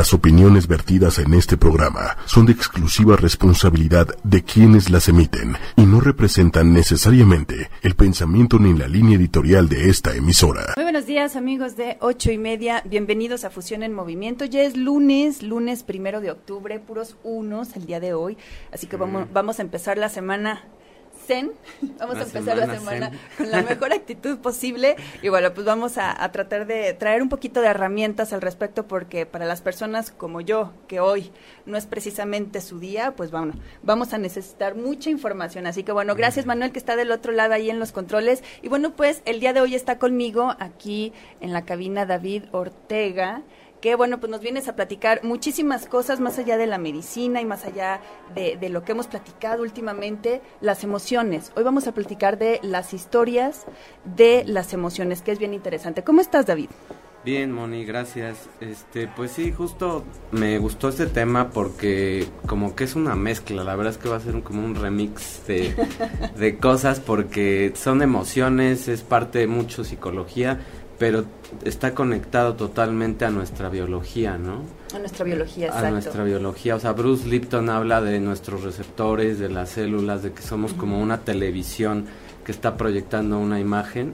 Las opiniones vertidas en este programa son de exclusiva responsabilidad de quienes las emiten y no representan necesariamente el pensamiento ni la línea editorial de esta emisora. Muy buenos días amigos de ocho y media, bienvenidos a Fusión en Movimiento. Ya es lunes, lunes primero de octubre, puros unos el día de hoy, así que vamos, vamos a empezar la semana Vamos a empezar la semana con la mejor actitud posible. Y bueno, pues vamos a, tratar de traer un poquito de herramientas al respecto porque para las personas como yo, que hoy no es precisamente su día, pues bueno, vamos a necesitar mucha información. Así que bueno, gracias Manuel que está del otro lado ahí en los controles. Y bueno, pues el día de hoy está conmigo aquí en la cabina David Ortega que bueno, pues nos vienes a platicar muchísimas cosas más allá de la medicina y más allá de, lo que hemos platicado últimamente, las emociones. Hoy vamos a platicar de las historias de las emociones, que es bien interesante. ¿Cómo estás, David? Bien, Moni, gracias. Este, pues sí, justo me gustó este tema porque como que es una mezcla, la verdad es que va a ser como un remix de, de cosas porque son emociones, es parte de mucho psicología, pero está conectado totalmente a nuestra biología, ¿no? A nuestra biología, exacto. A nuestra biología, o sea, Bruce Lipton habla de nuestros receptores, de las células, de que somos como una televisión que está proyectando una imagen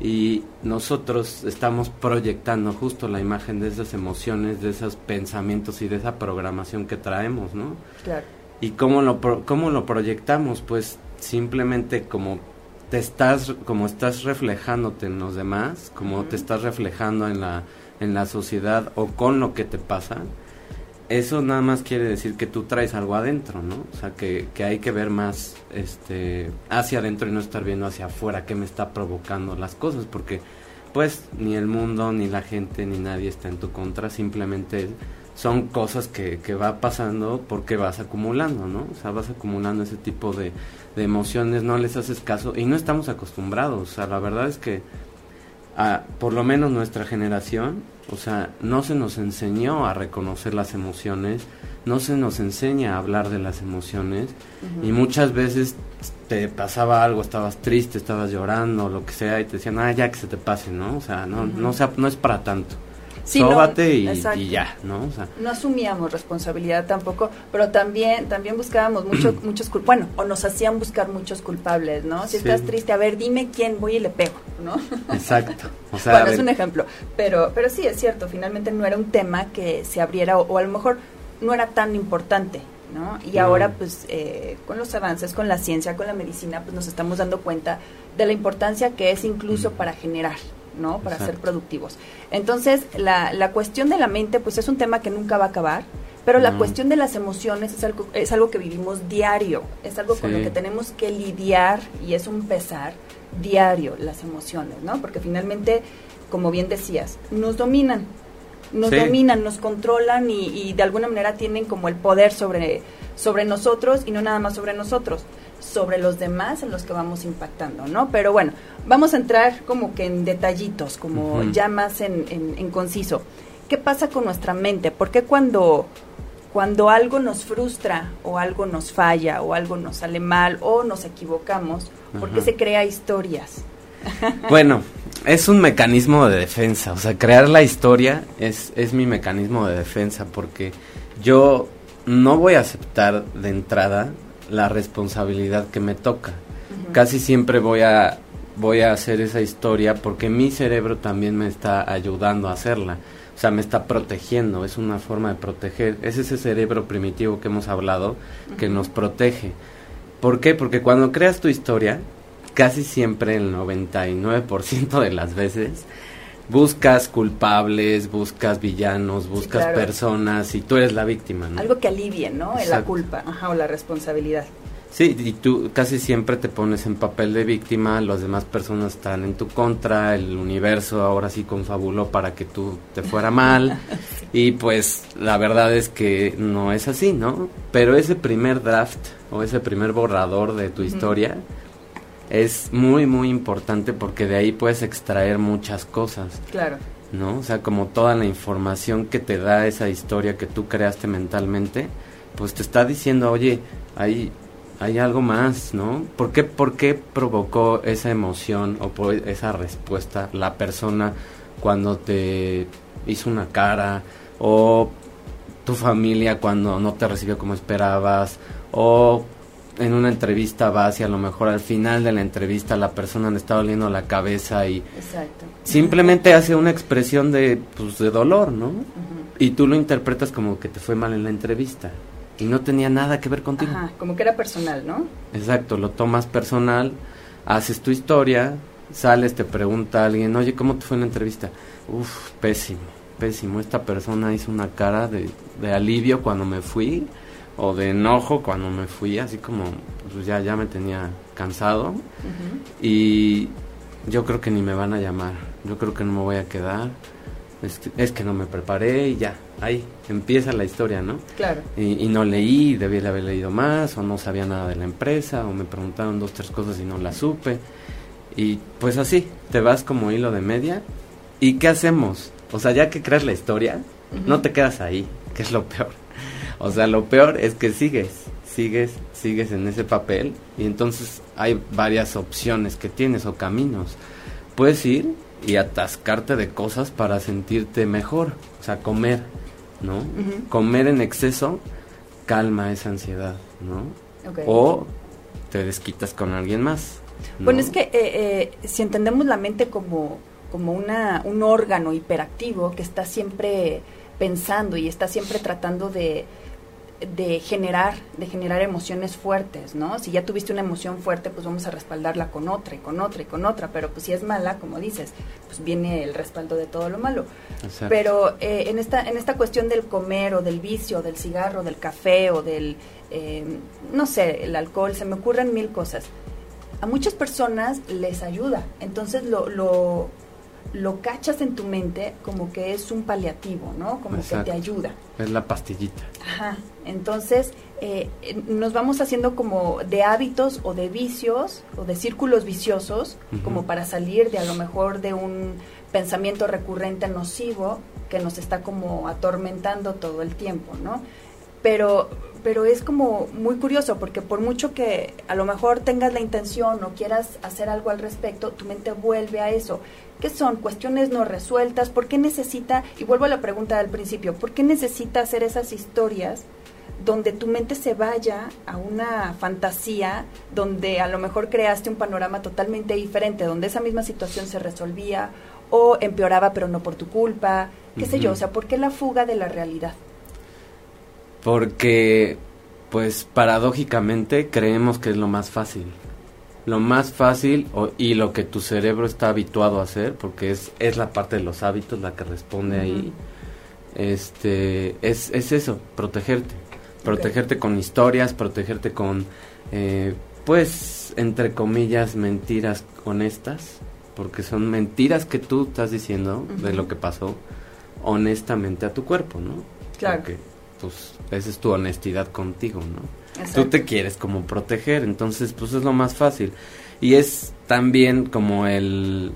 y nosotros estamos proyectando justo la imagen de esas emociones, de esos pensamientos y de esa programación que traemos, ¿no? Claro. ¿Y cómo lo, cómo lo proyectamos? Pues simplemente como te estás, como estás reflejándote en los demás, como te estás reflejando en la, en la sociedad o con lo que te pasa, eso nada más quiere decir que tú traes algo adentro, ¿no? O sea, que, que hay que ver más este, hacia adentro y no estar viendo hacia afuera qué me está provocando las cosas, porque pues ni el mundo, ni la gente, ni nadie está en tu contra, simplemente son cosas que, que va pasando porque vas acumulando, ¿no? O sea, vas acumulando ese tipo de, de emociones, no les haces caso y no estamos acostumbrados. O sea, la verdad es que a, por lo menos nuestra generación, o sea, no se nos enseñó a reconocer las emociones, no se nos enseña a hablar de las emociones y muchas veces te pasaba algo, estabas triste, estabas llorando, lo que sea y te decían, ah, ya que se te pase, ¿no? O sea, no, no, sea, no es para tanto sí, y, ya, ¿no? no asumíamos responsabilidad tampoco, pero también también buscábamos mucho, muchos bueno, o nos hacían buscar muchos culpables, ¿no? Si estás triste, a ver, dime quién, voy y le pego, ¿no? Exacto. bueno, es un ejemplo, pero pero sí es cierto, finalmente no era un tema que se abriera o, a lo mejor no era tan importante, ¿no? Y ahora, pues, eh, con los avances, con la ciencia, con la medicina, pues nos estamos dando cuenta de la importancia que es incluso para generar, ¿no? Para ser productivos. Entonces, la, la cuestión de la mente, pues es un tema que nunca va a acabar, pero la cuestión de las emociones es algo, es algo que vivimos diario, es algo con lo que tenemos que lidiar y es un pesar diario las emociones, ¿no? Porque finalmente, como bien decías, nos dominan, nos dominan, nos controlan y, y, de alguna manera tienen como el poder sobre, sobre nosotros y no nada más sobre nosotros sobre los demás en los que vamos impactando, ¿no? Pero bueno, vamos a entrar como que en detallitos, como ya más en, en, conciso. ¿Qué pasa con nuestra mente? ¿Por qué cuando, cuando algo nos frustra o algo nos falla o algo nos sale mal o nos equivocamos, ¿por qué se crea historias? bueno, es un mecanismo de defensa, o sea, crear la historia es, es mi mecanismo de defensa porque yo no voy a aceptar de entrada la responsabilidad que me toca. Casi siempre voy a voy a hacer esa historia porque mi cerebro también me está ayudando a hacerla. O sea, me está protegiendo, es una forma de proteger. Es ese cerebro primitivo que hemos hablado que nos protege. ¿Por qué? Porque cuando creas tu historia, casi siempre el 99% de las veces buscas culpables, buscas villanos, buscas personas y tú eres la víctima, ¿no? Algo que alivie, ¿no? La culpa, o la responsabilidad. Sí, y tú casi siempre te pones en papel de víctima, las demás personas están en tu contra, el universo ahora sí confabuló para que tú te fuera mal y pues la verdad es que no es así, ¿no? Pero ese primer draft o ese primer borrador de tu historia es muy, muy importante porque de ahí puedes extraer muchas cosas. Claro. ¿No? O sea, como toda la información que te da esa historia que tú creaste mentalmente, pues te está diciendo, oye, hay, hay algo más, ¿no? ¿Por qué, ¿Por qué provocó esa emoción o esa respuesta la persona cuando te hizo una cara o tu familia cuando no te recibió como esperabas o en una entrevista vas y a lo mejor al final de la entrevista la persona le está doliendo la cabeza y simplemente hace una expresión de pues de dolor, ¿no? Y tú lo interpretas como que te fue mal en la entrevista y no tenía nada que ver contigo. Ajá, como que era personal, ¿no? Exacto, lo tomas personal, haces tu historia, sales, te pregunta alguien, oye, ¿cómo te fue en la entrevista? Uf, pésimo, pésimo. Esta persona hizo una cara de, de alivio cuando me fui o de enojo cuando me fui, así como pues ya, ya me tenía cansado. Y yo creo que ni me van a llamar, yo creo que no me voy a quedar. Es que, es que no me preparé y ya, ahí empieza la historia, ¿no? Claro. Y, y no leí, debí de haber leído más, o no sabía nada de la empresa, o me preguntaron dos, tres cosas y no las supe. Y pues así, te vas como hilo de media. ¿Y qué hacemos? O sea, ya que creas la historia, no te quedas ahí, que es lo peor. O sea, lo peor es que sigues, sigues, sigues en ese papel y entonces hay varias opciones que tienes o caminos. Puedes ir y atascarte de cosas para sentirte mejor, o sea, comer, ¿no? Comer en exceso calma esa ansiedad, ¿no? O te desquitas con alguien más. ¿no? Bueno, es que eh, eh, si entendemos la mente como, como una, un órgano hiperactivo que está siempre pensando y está siempre tratando de, de generar, de generar emociones fuertes, ¿no? Si ya tuviste una emoción fuerte, pues vamos a respaldarla con otra y con otra y con otra, pero pues si es mala, como dices, pues viene el respaldo de todo lo malo. Exacto. Pero eh, en esta en esta cuestión del comer o del vicio, del cigarro, del café o del eh, no sé, el alcohol, se me ocurren mil cosas. A muchas personas les ayuda, entonces lo, lo lo cachas en tu mente como que es un paliativo, ¿no? Como Exacto. que te ayuda. Es la pastillita. Ajá. Entonces, eh, nos vamos haciendo como de hábitos o de vicios o de círculos viciosos, como para salir de a lo mejor de un pensamiento recurrente nocivo que nos está como atormentando todo el tiempo, ¿no? Pero, pero es como muy curioso porque por mucho que a lo mejor tengas la intención o quieras hacer algo al respecto, tu mente vuelve a eso. ¿Qué son? Cuestiones no resueltas. ¿Por qué necesita, y vuelvo a la pregunta del principio, ¿por qué necesita hacer esas historias donde tu mente se vaya a una fantasía donde a lo mejor creaste un panorama totalmente diferente, donde esa misma situación se resolvía o empeoraba pero no por tu culpa, qué sé yo, o sea, ¿por qué la fuga de la realidad? Porque, pues paradójicamente creemos que es lo más fácil. Lo más fácil o- y lo que tu cerebro está habituado a hacer, porque es, es la parte de los hábitos la que responde ahí, este, es, es eso, protegerte. Protegerte con historias, protegerte con, eh, pues, entre comillas, mentiras honestas, porque son mentiras que tú estás diciendo de lo que pasó honestamente a tu cuerpo, ¿no? Claro. Porque, pues, esa es tu honestidad contigo, ¿no? Exacto. Tú te quieres como proteger, entonces pues es lo más fácil. Y es también como el,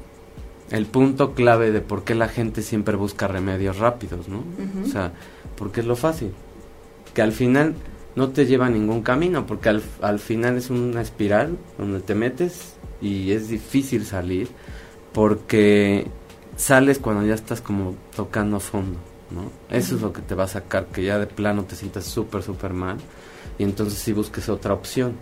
el punto clave de por qué la gente siempre busca remedios rápidos, ¿no? O sea, porque es lo fácil. Que al final no te lleva a ningún camino, porque al, al final es una espiral donde te metes y es difícil salir, porque sales cuando ya estás como tocando fondo, ¿no? Eso es lo que te va a sacar, que ya de plano te sientas súper, súper mal y entonces sí busques otra opción.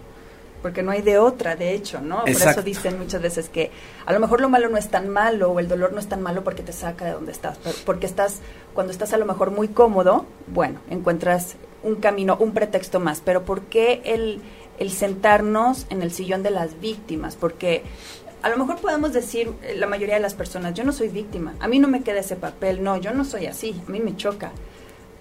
porque no hay de otra, de hecho, ¿no? Por eso dicen muchas veces que a lo mejor lo malo no es tan malo o el dolor no es tan malo porque te saca de donde estás, porque estás cuando estás a lo mejor muy cómodo, bueno, encuentras un camino, un pretexto más, pero ¿por qué el el sentarnos en el sillón de las víctimas? Porque a lo mejor podemos decir eh, la mayoría de las personas, yo no soy víctima, a mí no me queda ese papel, no, yo no soy así, a mí me choca.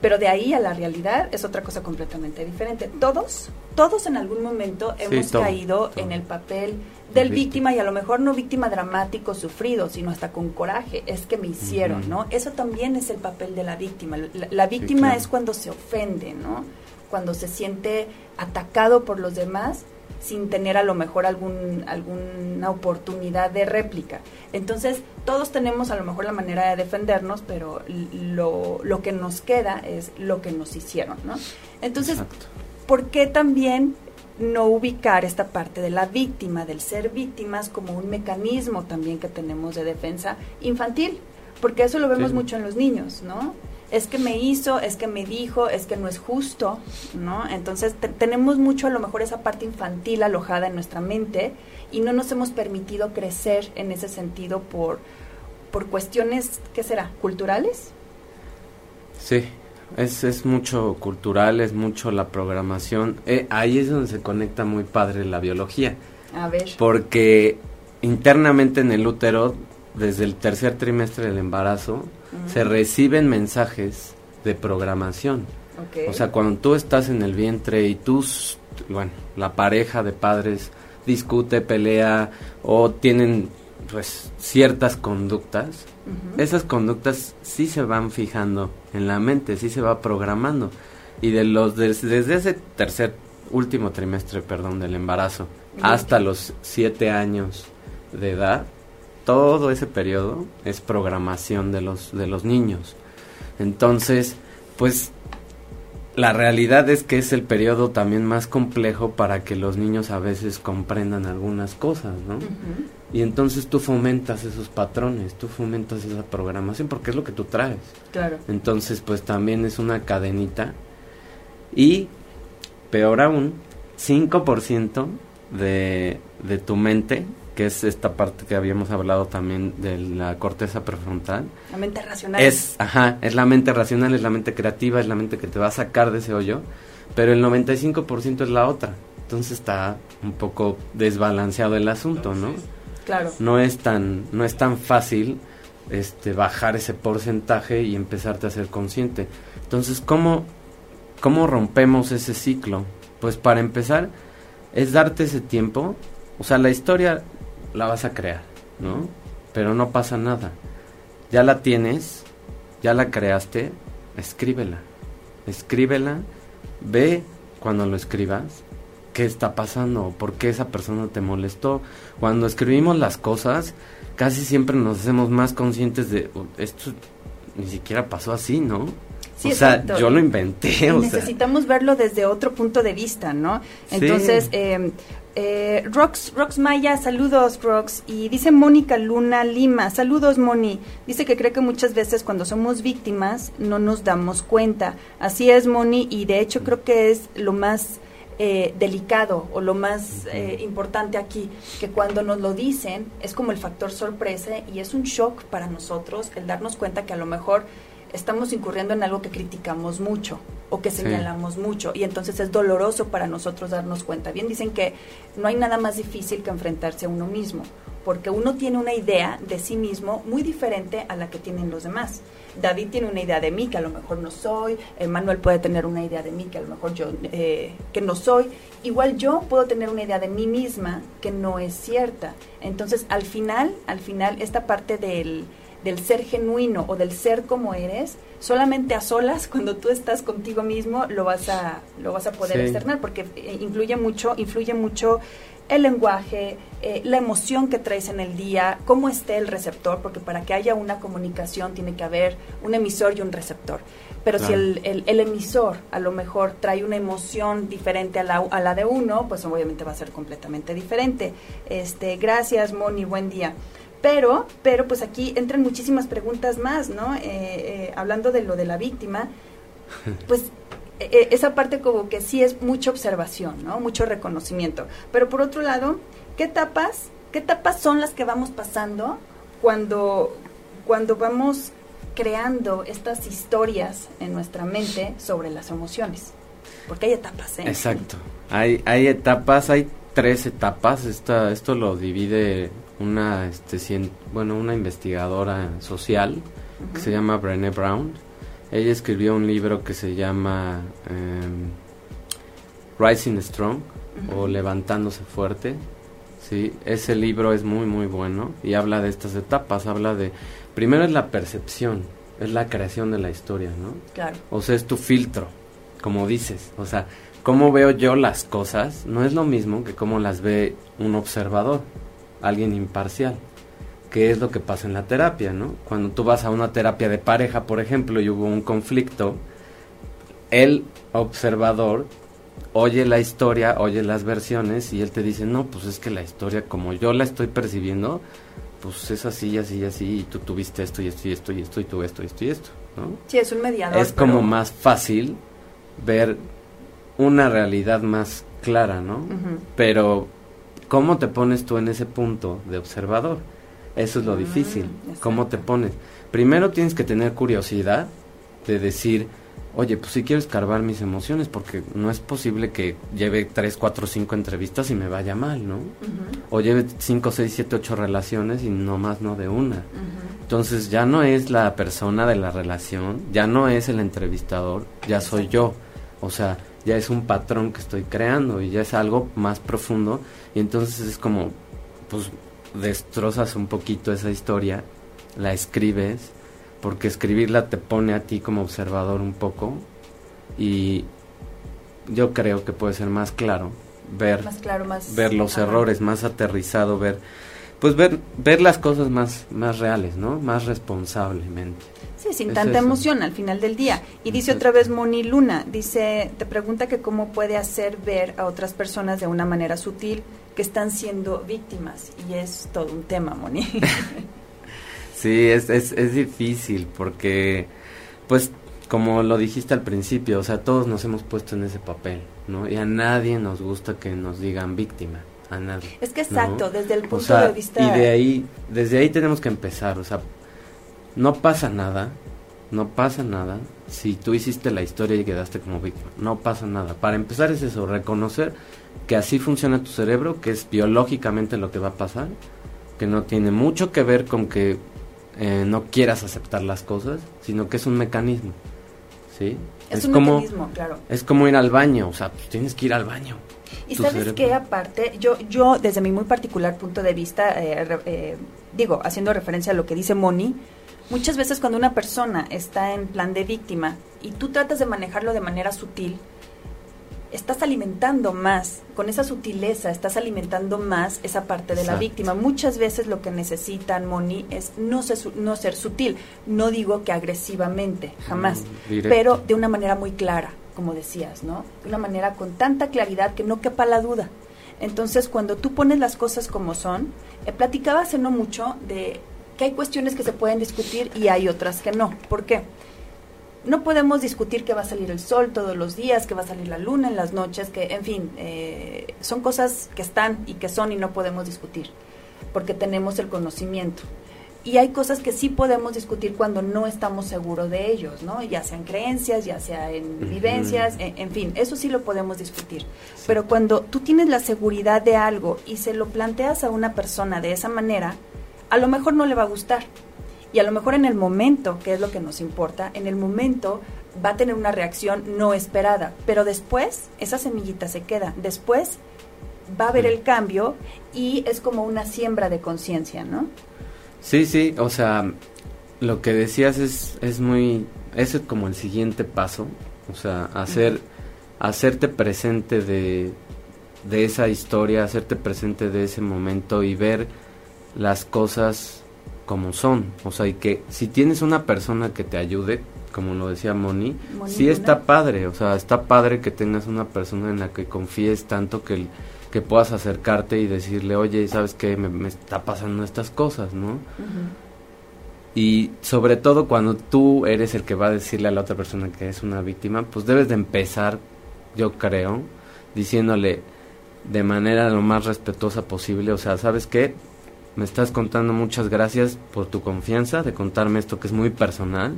Pero de ahí a la realidad es otra cosa completamente diferente. Todos, todos en algún momento Sí, hemos todo, caído todo. en el papel del Víctima. víctima y a lo mejor no víctima dramático, sufrido, sino hasta con coraje. Es que me hicieron. ¿no? Eso también es el papel de la víctima. La, la víctima claro. es cuando se ofende, ¿no? Cuando se siente atacado por los demás sin tener a lo mejor algún, alguna oportunidad de réplica. Entonces, todos tenemos a lo mejor la manera de defendernos, pero lo, lo que nos queda es lo que nos hicieron, ¿no? Entonces, Exacto. ¿por qué también no ubicar esta parte de la víctima, del ser víctimas, como un mecanismo también que tenemos de defensa infantil? Porque eso lo vemos Sí. mucho en los niños, ¿no? Es que me hizo, es que me dijo, es que no es justo, ¿no? Entonces tenemos mucho a lo mejor esa parte infantil alojada en nuestra mente y no nos hemos permitido crecer en ese sentido por, por cuestiones, ¿qué será? ¿Culturales? Sí, es, es mucho cultural, es mucho la programación. Eh, ahí es donde se conecta muy padre la biología. A ver. Porque internamente en el útero, desde el tercer trimestre del embarazo, se reciben mensajes de programación. O sea, cuando tú estás en el vientre y tus, bueno, la pareja de padres discute, pelea o tienen pues ciertas conductas, esas conductas sí se van fijando en la mente, sí se va programando. Y de los desde ese tercer último trimestre, perdón, del embarazo hasta los siete años de edad, todo ese periodo es programación de los de los niños. Entonces, pues la realidad es que es el periodo también más complejo para que los niños a veces comprendan algunas cosas, ¿no? Y entonces tú fomentas esos patrones, tú fomentas esa programación porque es lo que tú traes. Claro. Entonces, pues también es una cadenita. Y, peor aún, 5% de, de tu mente que es esta parte que habíamos hablado también de la corteza prefrontal. La mente racional. Es, ajá, es la mente racional, es la mente creativa, es la mente que te va a sacar de ese hoyo, pero el 95% es la otra. Entonces está un poco desbalanceado el asunto, ¿no? Claro. No es tan no es tan fácil este bajar ese porcentaje y empezarte a ser consciente. Entonces, ¿cómo cómo rompemos ese ciclo? Pues para empezar es darte ese tiempo o sea, la historia la vas a crear, ¿no? Pero no pasa nada. Ya la tienes, ya la creaste, escríbela. Escríbela, ve cuando lo escribas qué está pasando, por qué esa persona te molestó. Cuando escribimos las cosas, casi siempre nos hacemos más conscientes de oh, esto ni siquiera pasó así, ¿no? Sí, o sea, yo lo inventé. O necesitamos verlo desde otro punto de vista, ¿no? Entonces, eh, eh, Rox, Rox Maya, saludos Rox. Y dice Mónica Luna Lima, saludos Moni. Dice que cree que muchas veces cuando somos víctimas no nos damos cuenta. Así es Moni y de hecho creo que es lo más eh, delicado o lo más eh, importante aquí, que cuando nos lo dicen es como el factor sorpresa y es un shock para nosotros el darnos cuenta que a lo mejor estamos incurriendo en algo que criticamos mucho o que señalamos mucho y entonces es doloroso para nosotros darnos cuenta. Bien dicen que no hay nada más difícil que enfrentarse a uno mismo, porque uno tiene una idea de sí mismo muy diferente a la que tienen los demás. David tiene una idea de mí que a lo mejor no soy, Manuel puede tener una idea de mí que a lo mejor yo eh, que no soy, igual yo puedo tener una idea de mí misma que no es cierta. Entonces, al final, al final esta parte del del ser genuino o del ser como eres, solamente a solas, cuando tú estás contigo mismo, lo vas a, lo vas a poder externar, porque eh, influye mucho, influye mucho el lenguaje, eh, la emoción que traes en el día, cómo esté el receptor, porque para que haya una comunicación tiene que haber un emisor y un receptor. Pero si el, el, emisor a lo mejor trae una emoción diferente a la, a la de uno, pues obviamente va a ser completamente diferente. Este, gracias, Moni, buen día. Pero, pero pues aquí entran muchísimas preguntas más, ¿no? Eh, eh, hablando de lo de la víctima, pues eh, esa parte como que sí es mucha observación, ¿no? Mucho reconocimiento. Pero por otro lado, ¿qué etapas, qué etapas son las que vamos pasando cuando, cuando vamos creando estas historias en nuestra mente sobre las emociones? Porque hay etapas, ¿eh? Exacto. Hay, hay etapas, hay tres etapas. Esta, esto lo divide una, este, bueno, una investigadora social que se llama Brené Brown. Ella escribió un libro que se llama em, Rising Strong o Levantándose Fuerte. Sí, ese libro es muy muy bueno y habla de estas etapas, habla de primero es la percepción, es la creación de la historia, ¿no? Claro. O sea, es tu filtro, como dices, o sea, cómo veo yo las cosas no es lo mismo que cómo las ve un observador alguien imparcial, que es lo que pasa en la terapia, ¿no? Cuando tú vas a una terapia de pareja, por ejemplo, y hubo un conflicto, el observador oye la historia, oye las versiones y él te dice, no, pues es que la historia como yo la estoy percibiendo, pues es así, así, así, y tú tuviste esto y esto y esto y esto y tú esto y esto y esto. ¿no? Sí, es un mediador. Es como más fácil ver una realidad más clara, ¿no? Pero, ¿cómo te pones tú en ese punto de observador? Eso es lo mm, difícil. ¿Cómo te pones? Primero tienes que tener curiosidad de decir, oye, pues si quiero escarbar mis emociones, porque no es posible que lleve 3, 4, 5 entrevistas y me vaya mal, ¿no? O lleve 5, 6, 7, 8 relaciones y no más no de una. Entonces ya no es la persona de la relación, ya no es el entrevistador, ya soy yo. O sea, ya es un patrón que estoy creando y ya es algo más profundo. Y entonces es como, pues destrozas un poquito esa historia, la escribes porque escribirla te pone a ti como observador un poco. Y yo creo que puede ser más claro ver ver los errores más aterrizado ver pues ver ver las cosas más más reales no más responsablemente. Sí sin tanta emoción al final del día. Y dice otra vez Moni Luna dice te pregunta que cómo puede hacer ver a otras personas de una manera sutil que están siendo víctimas. Y es todo un tema Moni. Sí, es, es, es difícil porque, pues, como lo dijiste al principio, o sea, todos nos hemos puesto en ese papel, ¿no? Y a nadie nos gusta que nos digan víctima, a nadie. Es que exacto, desde el punto de vista... Y de ahí, desde ahí tenemos que empezar, o sea, no pasa nada, no pasa nada si tú hiciste la historia y quedaste como víctima, no pasa nada. Para empezar es eso, reconocer que así funciona tu cerebro, que es biológicamente lo que va a pasar, que no tiene mucho que ver con que eh, no quieras aceptar las cosas, sino que es un mecanismo. ¿Sí? Es, un como, mecanismo, claro. Es como ir al baño, o sea, pues tienes que ir al baño. Y sabes que aparte, yo, yo desde mi muy particular punto de vista, eh, eh, digo, haciendo referencia a lo que dice Moni, muchas veces cuando una persona está en plan de víctima y tú tratas de manejarlo de manera sutil, estás alimentando más, con esa sutileza, estás alimentando más esa parte de la víctima. Muchas veces lo que necesitan, Moni, es no ser, no ser sutil. No digo que agresivamente, jamás, mm, pero de una manera muy clara, como decías, ¿no? De una manera con tanta claridad que no quepa la duda. Entonces, cuando tú pones las cosas como son, eh, platicaba hace no mucho de que hay cuestiones que se pueden discutir y hay otras que no. ¿Por qué? no podemos discutir que va a salir el sol todos los días, que va a salir la luna en las noches, que, en fin, eh, son cosas que están y que son y no podemos discutir, porque tenemos el conocimiento. Y hay cosas que sí podemos discutir cuando no estamos seguros de ellos, ¿no? Ya sean creencias, ya sea en vivencias, en, fin, eso sí lo podemos discutir. Pero cuando tú tienes la seguridad de algo y se lo planteas a una persona de esa manera, a lo mejor no le va a gustar y a lo mejor en el momento, que es lo que nos importa, en el momento va a tener una reacción no esperada, pero después esa semillita se queda, después va a haber el cambio y es como una siembra de conciencia, ¿no? Sí, sí, o sea, lo que decías es, es muy, es como el siguiente paso, o sea, hacer, hacerte presente de, de esa historia, hacerte presente de ese momento y ver las cosas como son. O sea, y que si tienes una persona que te ayude, como lo decía Moni, sí está padre. O sea, está padre que tengas una persona en la que confíes tanto que, que puedas acercarte y decirle, oye, ¿sabes qué? Me, está pasando estas cosas, ¿no? Y sobre todo cuando tú eres el que va a decirle a la otra persona que es una víctima, pues debes de empezar, yo creo, diciéndole de manera lo más respetuosa posible, o sea, ¿sabes qué? me estás contando muchas gracias por tu confianza de contarme esto que es muy personal.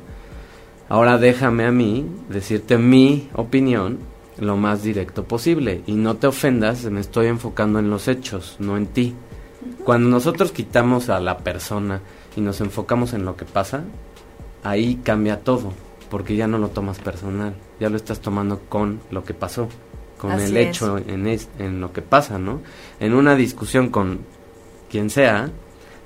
Ahora déjame a mí decirte mi opinión lo más directo posible y no te ofendas, me estoy enfocando en los hechos, no en ti. Cuando nosotros quitamos a la persona y nos enfocamos en lo que pasa, ahí cambia todo, porque ya no lo tomas personal, ya lo estás tomando con lo que pasó, con el hecho en, en lo que pasa, ¿no? En una discusión con quien sea,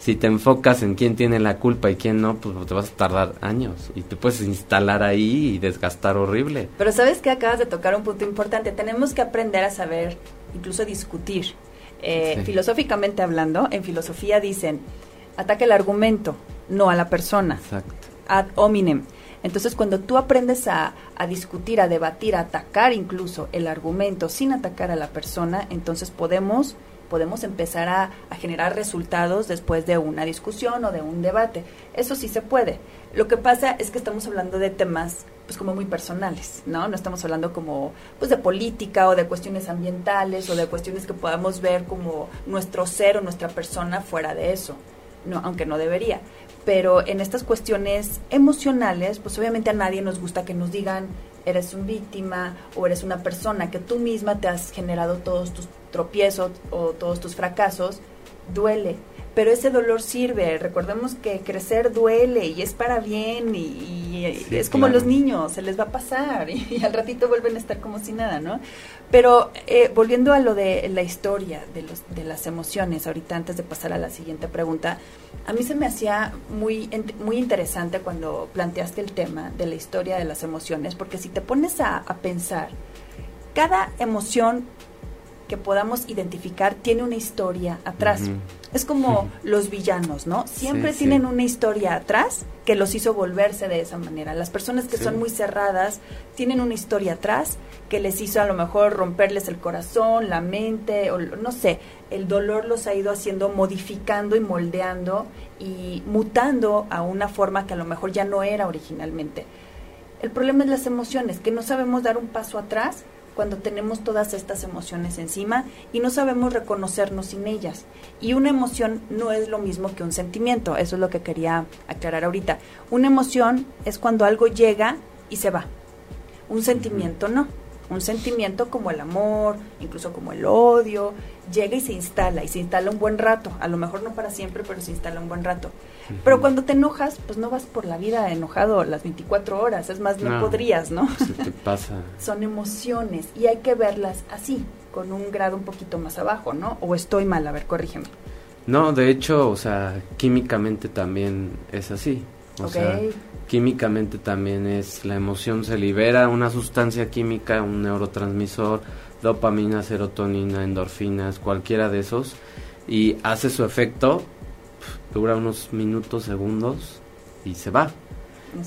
si te enfocas en quién tiene la culpa y quién no, pues te vas a tardar años y te puedes instalar ahí y desgastar horrible. Pero sabes que acabas de tocar un punto importante. Tenemos que aprender a saber, incluso discutir. Eh, filosóficamente hablando, en filosofía dicen, ataque el argumento, no a la persona. Exacto. Ad hominem. Entonces, cuando tú aprendes a, a, discutir, a debatir, a atacar incluso el argumento sin atacar a la persona, entonces podemos podemos empezar a, generar resultados después de una discusión o de un debate. Eso sí se puede. Lo que pasa es que estamos hablando de temas pues como muy personales, ¿no? No estamos hablando como pues de política o de cuestiones ambientales o de cuestiones que podamos ver como nuestro ser o nuestra persona fuera de eso. No, aunque no debería. Pero en estas cuestiones emocionales, pues obviamente a nadie nos gusta que nos digan eres una víctima o eres una persona que tú misma te has generado todos tus tropiezos o todos tus fracasos, duele pero ese dolor sirve. Recordemos que crecer duele y es para bien y, es como los niños, se les va a pasar y, al ratito vuelven a estar como si nada, ¿no? Pero eh, volviendo a lo de la historia de, los, de las emociones, ahorita antes de pasar a la siguiente pregunta, a mí se me hacía muy, muy interesante cuando planteaste el tema de la historia de las emociones, porque si te pones a, pensar, cada emoción que podamos identificar tiene una historia atrás. Es como los villanos, ¿no? Siempre tienen una historia atrás que los hizo volverse de esa manera. Las personas que son muy cerradas tienen una historia atrás que les hizo a lo mejor romperles el corazón, la mente, o no sé, el dolor los ha ido haciendo, modificando y moldeando y mutando a una forma que a lo mejor ya no era originalmente. El problema es las emociones, que no sabemos dar un paso atrás cuando tenemos todas estas emociones encima y no sabemos reconocernos sin ellas. Y una emoción no es lo mismo que un sentimiento, eso es lo que quería aclarar ahorita. Una emoción es cuando algo llega y se va. Un sentimiento no. Un sentimiento como el amor, incluso como el odio, llega y se instala, y se instala un buen rato, a lo mejor no para siempre, pero se instala un buen rato. Pero cuando te enojas, pues no vas por la vida enojado las 24 horas, es más, no, podrías, ¿no? Se te pasa. Son emociones y hay que verlas así, con un grado un poquito más abajo, ¿no? O estoy mal, a ver, corrígeme. No, de hecho, o sea, químicamente también es así. O sea, químicamente también es, la emoción se libera una sustancia química, un neurotransmisor, dopamina, serotonina, endorfinas, cualquiera de esos, y hace su efecto, dura unos minutos, segundos, y se va.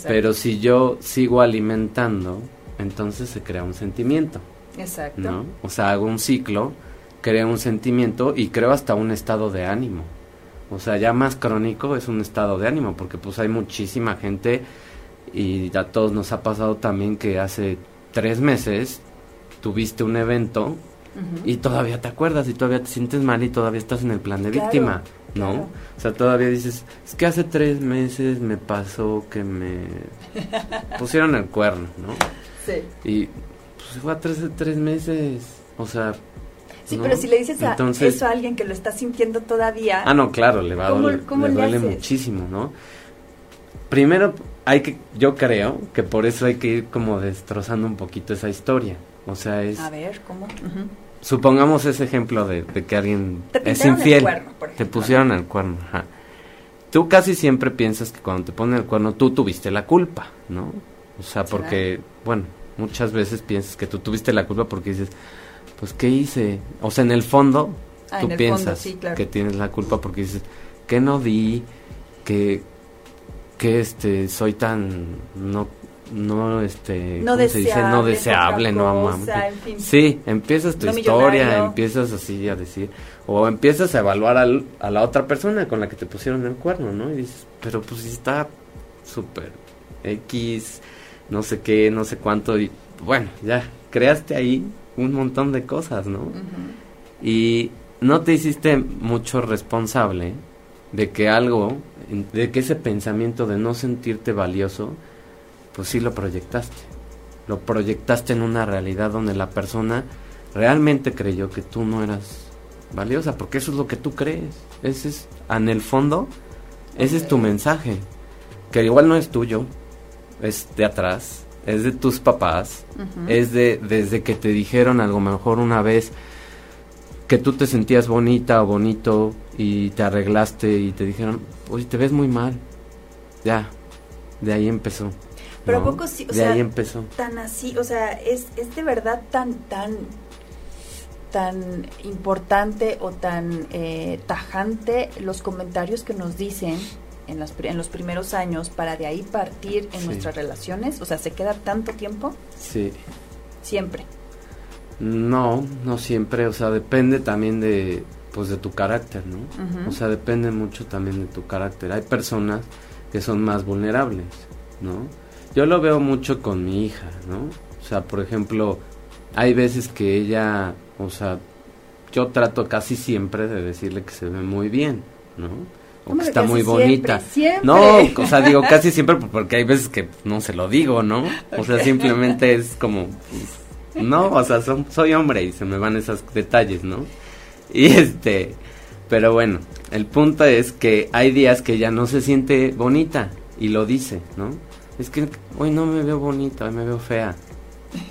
Pero si yo sigo alimentando, entonces se crea un sentimiento. Exacto. ¿no? O sea, hago un ciclo, creo un sentimiento y creo hasta un estado de ánimo. O sea, ya más crónico es un estado de ánimo, porque pues hay muchísima gente y a todos nos ha pasado también que hace tres meses tuviste un evento y todavía te acuerdas y todavía te sientes mal y todavía estás en el plan de víctima, ¿no? O sea, todavía dices, es que hace tres meses me pasó que me pusieron el cuerno, ¿no? Sí. Y pues fue a tres, tres meses, o sea... Sí, pero si le dices a eso a alguien que lo está sintiendo todavía... Ah, no, claro, le va a doler, le, duele muchísimo, ¿no? Primero hay que, yo creo que por eso hay que ir como destrozando un poquito esa historia. O sea, es... A ver, ¿cómo? Supongamos ese ejemplo de, que alguien es infiel. te pusieron el cuerno. Tú casi siempre piensas que cuando te ponen el cuerno tú tuviste la culpa, ¿no? O sea, porque, bueno, muchas veces piensas que tú tuviste la culpa porque dices, pues, ¿qué hice? O sea, en el fondo, ah, tú piensas que tienes la culpa porque dices, ¿qué no di? Que, que este, soy tan, no no este no deseable, no deseable no sí empiezas tu historia empiezas así a decir o empiezas a evaluar a la otra persona con la que te pusieron el cuerno no y dices pero pues si está súper x no sé qué no sé cuánto y bueno ya creaste ahí un montón de cosas no y no te hiciste mucho responsable de que algo de que ese pensamiento de no sentirte valioso pues sí lo proyectaste. Lo proyectaste en una realidad donde la persona realmente creyó que tú no eras valiosa, porque eso es lo que tú crees. Ese es, en el fondo, ese es tu mensaje, que igual no es tuyo, es de atrás, es de tus papás, es de desde que te dijeron algo mejor una vez que tú te sentías bonita o bonito y te arreglaste y te dijeron, oye, te ves muy mal. Ya, de ahí empezó. Pero a poco sí, o de ahí empezó. Tan así, o sea, es, es de verdad tan, tan, tan importante o tan eh, tajante los comentarios que nos dicen en, las, en los primeros años para de ahí partir en nuestras relaciones? O sea, ¿se queda tanto tiempo? Sí. Siempre. No, no siempre, o sea, depende también de, pues de tu carácter, ¿no? O sea, depende mucho también de tu carácter. Hay personas que son más vulnerables, ¿no? Yo lo veo mucho con mi hija, ¿no? O sea, por ejemplo, hay veces que ella, o sea, yo trato casi siempre de decirle que se ve muy bien, ¿no? O que está muy bonita. No, o sea, digo casi siempre porque hay veces que no se lo digo, ¿no? O sea, simplemente es como, no, o sea, soy hombre y se me van esos detalles, ¿no? Y este, pero bueno, el punto es que hay días que ella no se siente bonita y lo dice, ¿no? Es que hoy no me veo bonita, hoy me veo fea.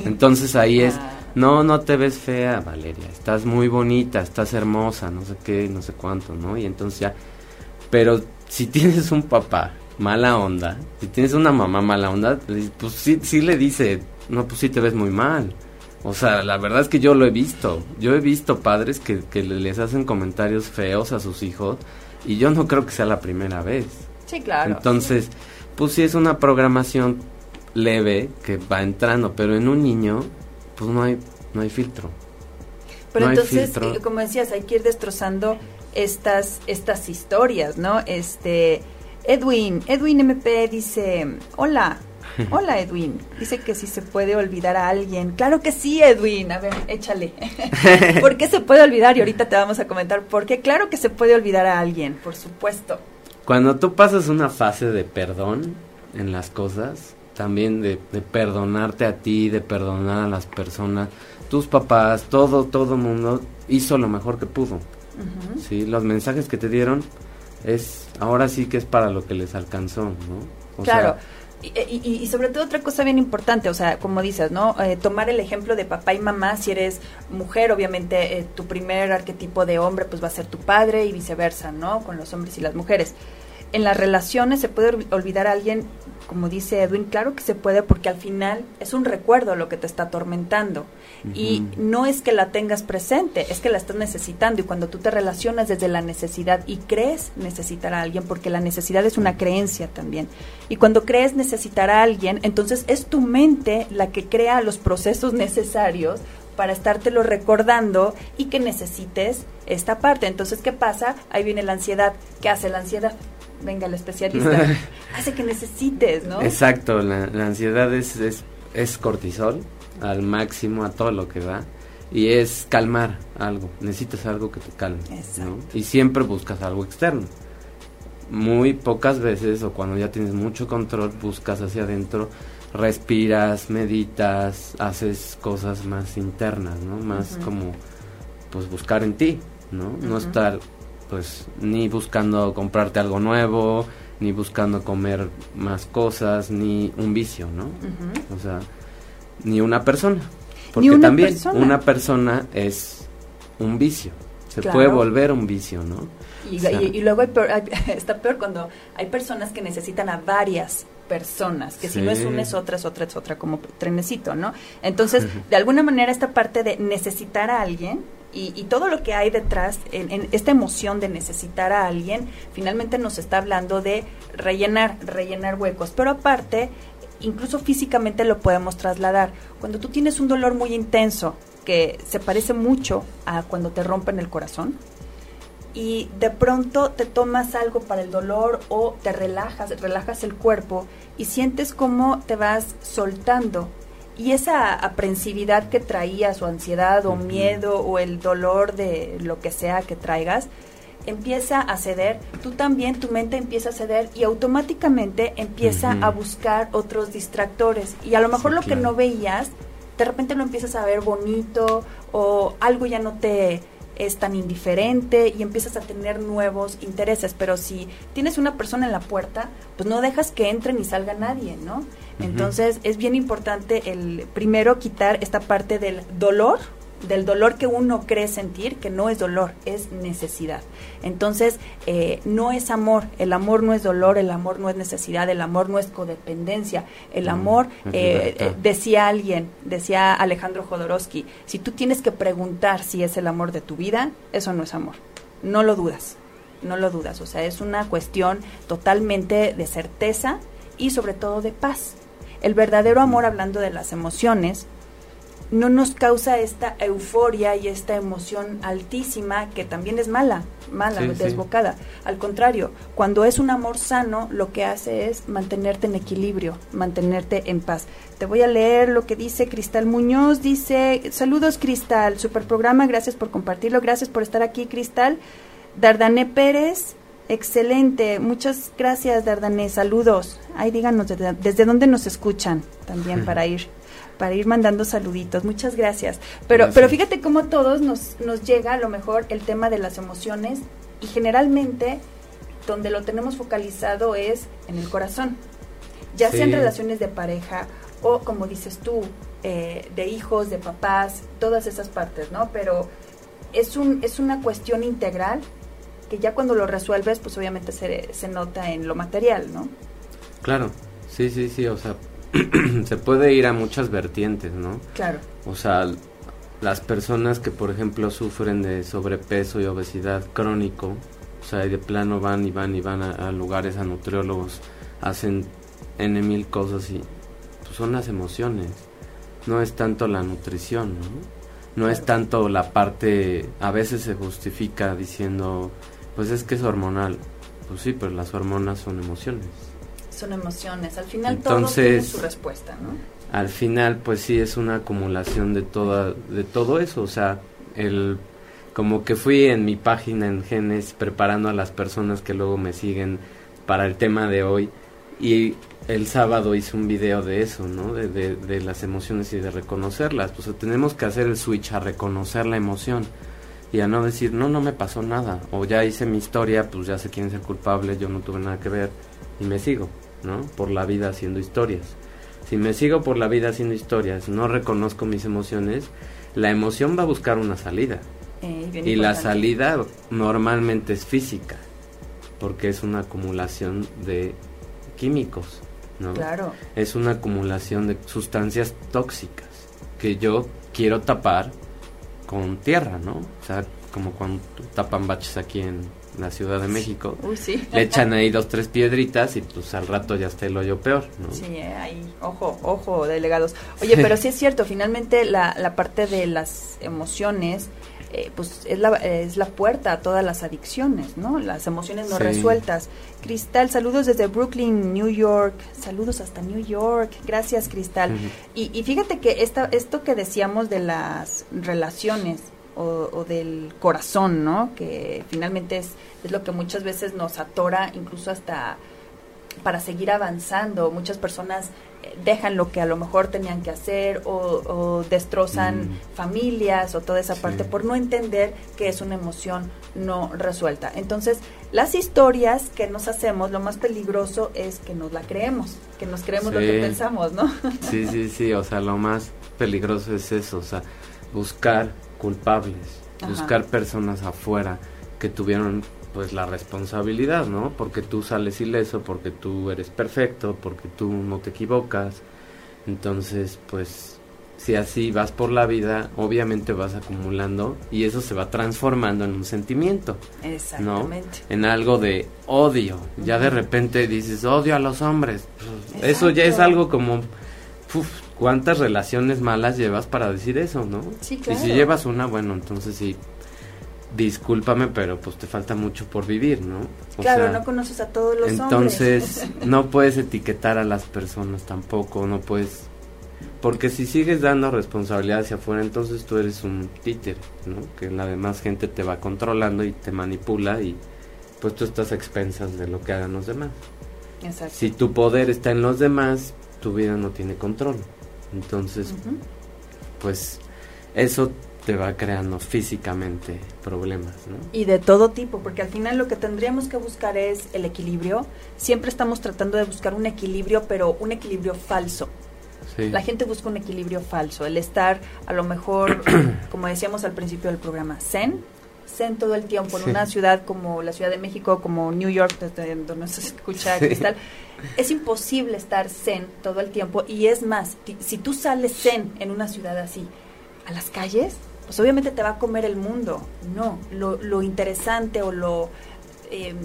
Entonces ahí es, ah. no, no te ves fea, Valeria, estás muy bonita, estás hermosa, no sé qué, no sé cuánto, ¿no? Y entonces ya, pero si tienes un papá mala onda, si tienes una mamá mala onda, pues sí, sí le dice, no, pues sí te ves muy mal. O sea, la verdad es que yo lo he visto. Yo he visto padres que, que les hacen comentarios feos a sus hijos y yo no creo que sea la primera vez. Sí, claro. Entonces, pues sí es una programación leve que va entrando, pero en un niño, pues no hay, no hay filtro. Pero entonces, eh, como decías, hay que ir destrozando estas, estas historias, ¿no? Este, Edwin, Edwin MP dice, hola, Hola Edwin, dice que si se puede olvidar a alguien. Claro que sí, Edwin. A ver, échale. ¿Por qué se puede olvidar? Y ahorita te vamos a comentar por qué. Claro que se puede olvidar a alguien, por supuesto. Cuando tú pasas una fase de perdón en las cosas, también de, perdonarte a ti, de perdonar a las personas, tus papás, todo, todo mundo hizo lo mejor que pudo. Sí, los mensajes que te dieron es ahora sí que es para lo que les alcanzó, ¿no? claro. Y, sobre todo otra cosa bien importante, o sea, como dices, ¿no? Eh, tomar el ejemplo de papá y mamá, si eres mujer, obviamente eh, tu primer arquetipo de hombre pues va a ser tu padre y viceversa, ¿no? Con los hombres y las mujeres en las relaciones se puede olvidar a alguien, como dice Edwin, claro que se puede porque al final es un recuerdo lo que te está atormentando. Y no es que la tengas presente, es que la estás necesitando. Y cuando tú te relacionas desde la necesidad y crees necesitar a alguien, porque la necesidad es una creencia también. Y cuando crees necesitar a alguien, entonces es tu mente la que crea los procesos necesarios para estártelo recordando y que necesites esta parte. Entonces, ¿qué pasa? Ahí viene la ansiedad. ¿Qué hace la ansiedad? Venga el especialista, hace que necesites, ¿no? Exacto, la, ansiedad es, es, cortisol al máximo, a todo lo que va, y es calmar algo, necesitas algo que te calme, ¿no? Y siempre buscas algo externo. Muy pocas veces, o cuando ya tienes mucho control, buscas hacia adentro, respiras, meditas, haces cosas más internas, ¿no? Más como, pues buscar en ti, ¿no? No estar pues ni buscando comprarte algo nuevo, ni buscando comer más cosas, ni un vicio, ¿no? O sea, ni una persona. Porque también una persona es un vicio. Se puede volver un vicio, ¿no? Y, luego está peor cuando hay personas que necesitan a varias personas, que si no es una es otra, es otra, es otra, como trenecito, ¿no? Entonces, de alguna manera esta parte de necesitar a alguien y, todo lo que hay detrás, en, esta emoción de necesitar a alguien, finalmente nos está hablando de rellenar, rellenar huecos. Pero aparte, incluso físicamente lo podemos trasladar. Cuando tú tienes un dolor muy intenso, que se parece mucho a cuando te rompen el corazón, y de pronto te tomas algo para el dolor o te relajas, relajas el cuerpo y sientes cómo te vas soltando y esa aprensividad que traías o ansiedad o miedo o el dolor de lo que sea que traigas empieza a ceder, tú también tu mente empieza a ceder y automáticamente empieza a buscar otros distractores. Y a lo mejor lo que no veías de repente lo empiezas a ver bonito o algo ya no te es tan indiferente y empiezas a tener nuevos intereses. Pero si tienes una persona en la puerta, pues no dejas que entre ni salga nadie, ¿no? Entonces es bien importante el primero quitar esta parte del dolor, del dolor que uno cree sentir, que no es dolor, es necesidad. Entonces, eh, no es amor, el amor no es dolor, el amor no es necesidad, el amor no es codependencia, el amor, eh, eh, decía alguien, decía Alejandro Jodorowsky, si tú tienes que preguntar si es el amor de tu vida, eso no es amor, no lo dudas, no lo dudas, o sea, es una cuestión totalmente de certeza y sobre todo de paz. El verdadero amor, hablando de las emociones, no nos causa esta euforia y esta emoción altísima que también es mala, mala, desbocada. Al contrario, cuando es un amor sano, lo que hace es mantenerte en equilibrio, mantenerte en paz. Te voy a leer lo que dice Cristal Muñoz. Dice, saludos Cristal, super programa, gracias por compartirlo, gracias por estar aquí Cristal. Dardané Pérez, excelente, muchas gracias Dardané, saludos. Ahí díganos desde, desde dónde nos escuchan también para ir para ir mandando saluditos. Muchas gracias. Pero, pero fíjate cómo todos nos, nos llega a lo mejor el tema de las emociones y generalmente donde lo tenemos focalizado es en el corazón. Ya sean relaciones de pareja o como dices tú, eh, de hijos, de papás, todas esas partes, ¿no? Pero es, un, es una cuestión integral que ya cuando lo resuelves, pues obviamente se, se nota en lo material, ¿no? Claro, sí, sí, sí, o sea, se puede ir a muchas vertientes, ¿no? Claro. O sea, las personas que, por ejemplo, sufren de sobrepeso y obesidad crónico, o sea, de plano van y van y van a, lugares, a nutriólogos, hacen N mil cosas y pues, son las emociones. No es tanto la nutrición, ¿no? No es tanto la parte, a veces se justifica diciendo, pues es que es hormonal. Pues sí, pero las hormonas son emociones son emociones. Al final todo tiene su respuesta, ¿no? Al final, pues sí, es una acumulación de, toda, de todo eso. O sea, el, como que fui en mi página en Genes preparando a las personas que luego me siguen para el tema de hoy. Y el sábado hice un video de eso, ¿no? De, de, de las emociones y de reconocerlas. Pues tenemos que hacer el switch a reconocer la emoción y a no decir, no, no me pasó nada. O ya hice mi historia, pues ya sé quién es el culpable, yo no tuve nada que ver y me sigo. ¿no? Por la vida haciendo historias. Si me sigo por la vida haciendo historias, no reconozco mis emociones, la emoción va a buscar una salida. Eh, y la salida normalmente es física, porque es una acumulación de químicos, ¿no? Claro. Es una acumulación de sustancias tóxicas que yo quiero tapar con tierra, ¿no? O sea, como cuando tapan baches aquí en, la Ciudad de México, le echan ahí dos, tres piedritas y pues al rato ya está el hoyo peor, ¿no? Sí, ahí, ojo, ojo, delegados. Oye, pero sí es cierto, finalmente la, la parte de las emociones, eh, pues es la, es la puerta a todas las adicciones, ¿no? Las emociones no resueltas. Cristal, saludos desde Brooklyn, New York. Saludos hasta New York. Gracias, Cristal. y, y, fíjate que esta, esto que decíamos de las relaciones, o, del corazón, ¿no? Que finalmente es, es lo que muchas veces nos atora incluso hasta para seguir avanzando. Muchas personas eh, dejan lo que a lo mejor tenían que hacer o, destrozan mm. familias o toda esa parte por no entender que es una emoción no resuelta. Entonces, las historias que nos hacemos, lo más peligroso es que nos la creemos, que nos creemos lo que pensamos, ¿no? Sí, sí, sí, o sea, lo más peligroso es eso, o sea, buscar culpables, buscar personas afuera que tuvieron pues la responsabilidad, ¿no? Porque tú sales ileso, porque tú eres perfecto, porque tú no te equivocas. Entonces, pues si así vas por la vida, obviamente vas acumulando y eso se va transformando en un sentimiento. Exactamente. En algo de odio. Ya de repente dices, odio a los hombres. eso ya es algo como ¿Cuántas relaciones malas llevas para decir eso, no? Sí, claro. Y si llevas una, bueno, entonces sí, discúlpame, pero pues te falta mucho por vivir, ¿no? claro, no conoces a todos los entonces, no puedes etiquetar a las personas tampoco, no puedes... Porque si sigues dando responsabilidad hacia afuera, entonces tú eres un títer, ¿no? Que la demás gente te va controlando y te manipula y pues tú estás a expensas de lo que hagan los demás. Exacto. Si tu poder está en los demás, tu vida no tiene control. Entonces, pues eso te va creando físicamente problemas, ¿no? Y de todo tipo, porque al final lo que tendríamos que buscar es el equilibrio. Siempre estamos tratando de buscar un equilibrio, pero un equilibrio falso. La gente busca un equilibrio falso, el estar a lo mejor, como decíamos al principio del programa, zen, zen todo el tiempo en una ciudad como la Ciudad de México, como New York, donde se escucha cristal es imposible estar zen todo el tiempo y es más, si tú sales zen en una ciudad así, a las calles, pues obviamente te va a comer el mundo. No, lo, interesante o lo em,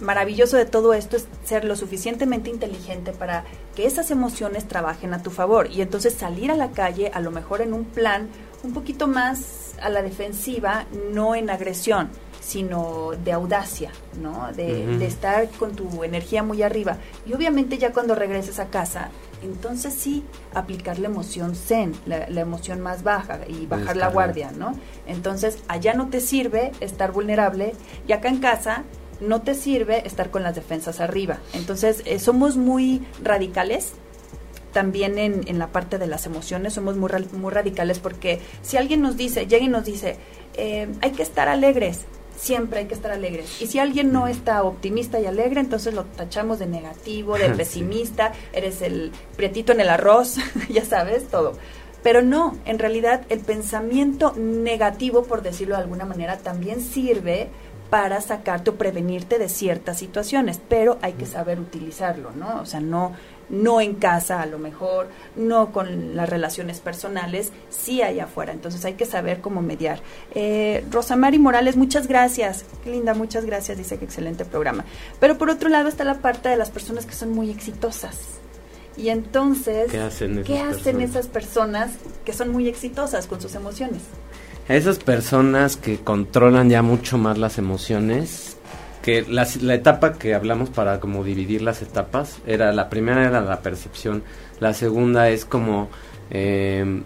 maravilloso de todo esto es ser lo suficientemente inteligente para que esas emociones trabajen a tu favor y entonces salir a la calle a lo mejor en un plan un poquito más a la defensiva, no en agresión, sino de audacia, ¿no? De, estar con tu energía muy arriba. Y obviamente ya cuando regreses a casa, entonces sí aplicar la emoción zen, la, emoción más baja y bajar la guardia, ¿no? Entonces allá no te sirve estar vulnerable y acá en casa no te sirve estar con las defensas arriba. Entonces eh, somos muy radicales también en, en, la parte de las emociones somos muy, muy radicales porque si alguien nos dice, llega y nos dice, eh, hay que estar alegres, siempre hay que estar alegres. Y si alguien no está optimista y alegre, entonces lo tachamos de negativo, de pesimista, eres el prietito en el arroz, ya sabes, todo. Pero no, en realidad el pensamiento negativo, por decirlo de alguna manera, también sirve para sacarte o prevenirte de ciertas situaciones, pero hay que saber utilizarlo, ¿no? O sea, no no en casa a lo mejor, no con las relaciones personales, sí allá afuera. Entonces hay que saber cómo mediar. Eh, Rosamari Morales, muchas gracias. Qué linda, muchas gracias. Dice que excelente programa. Pero por otro lado está la parte de las personas que son muy exitosas. Y entonces, ¿qué hacen, esas, personas? que son muy exitosas con sus emociones? Esas personas que controlan ya mucho más las emociones que la, la, etapa que hablamos para como dividir las etapas era la primera era la percepción la segunda es como em,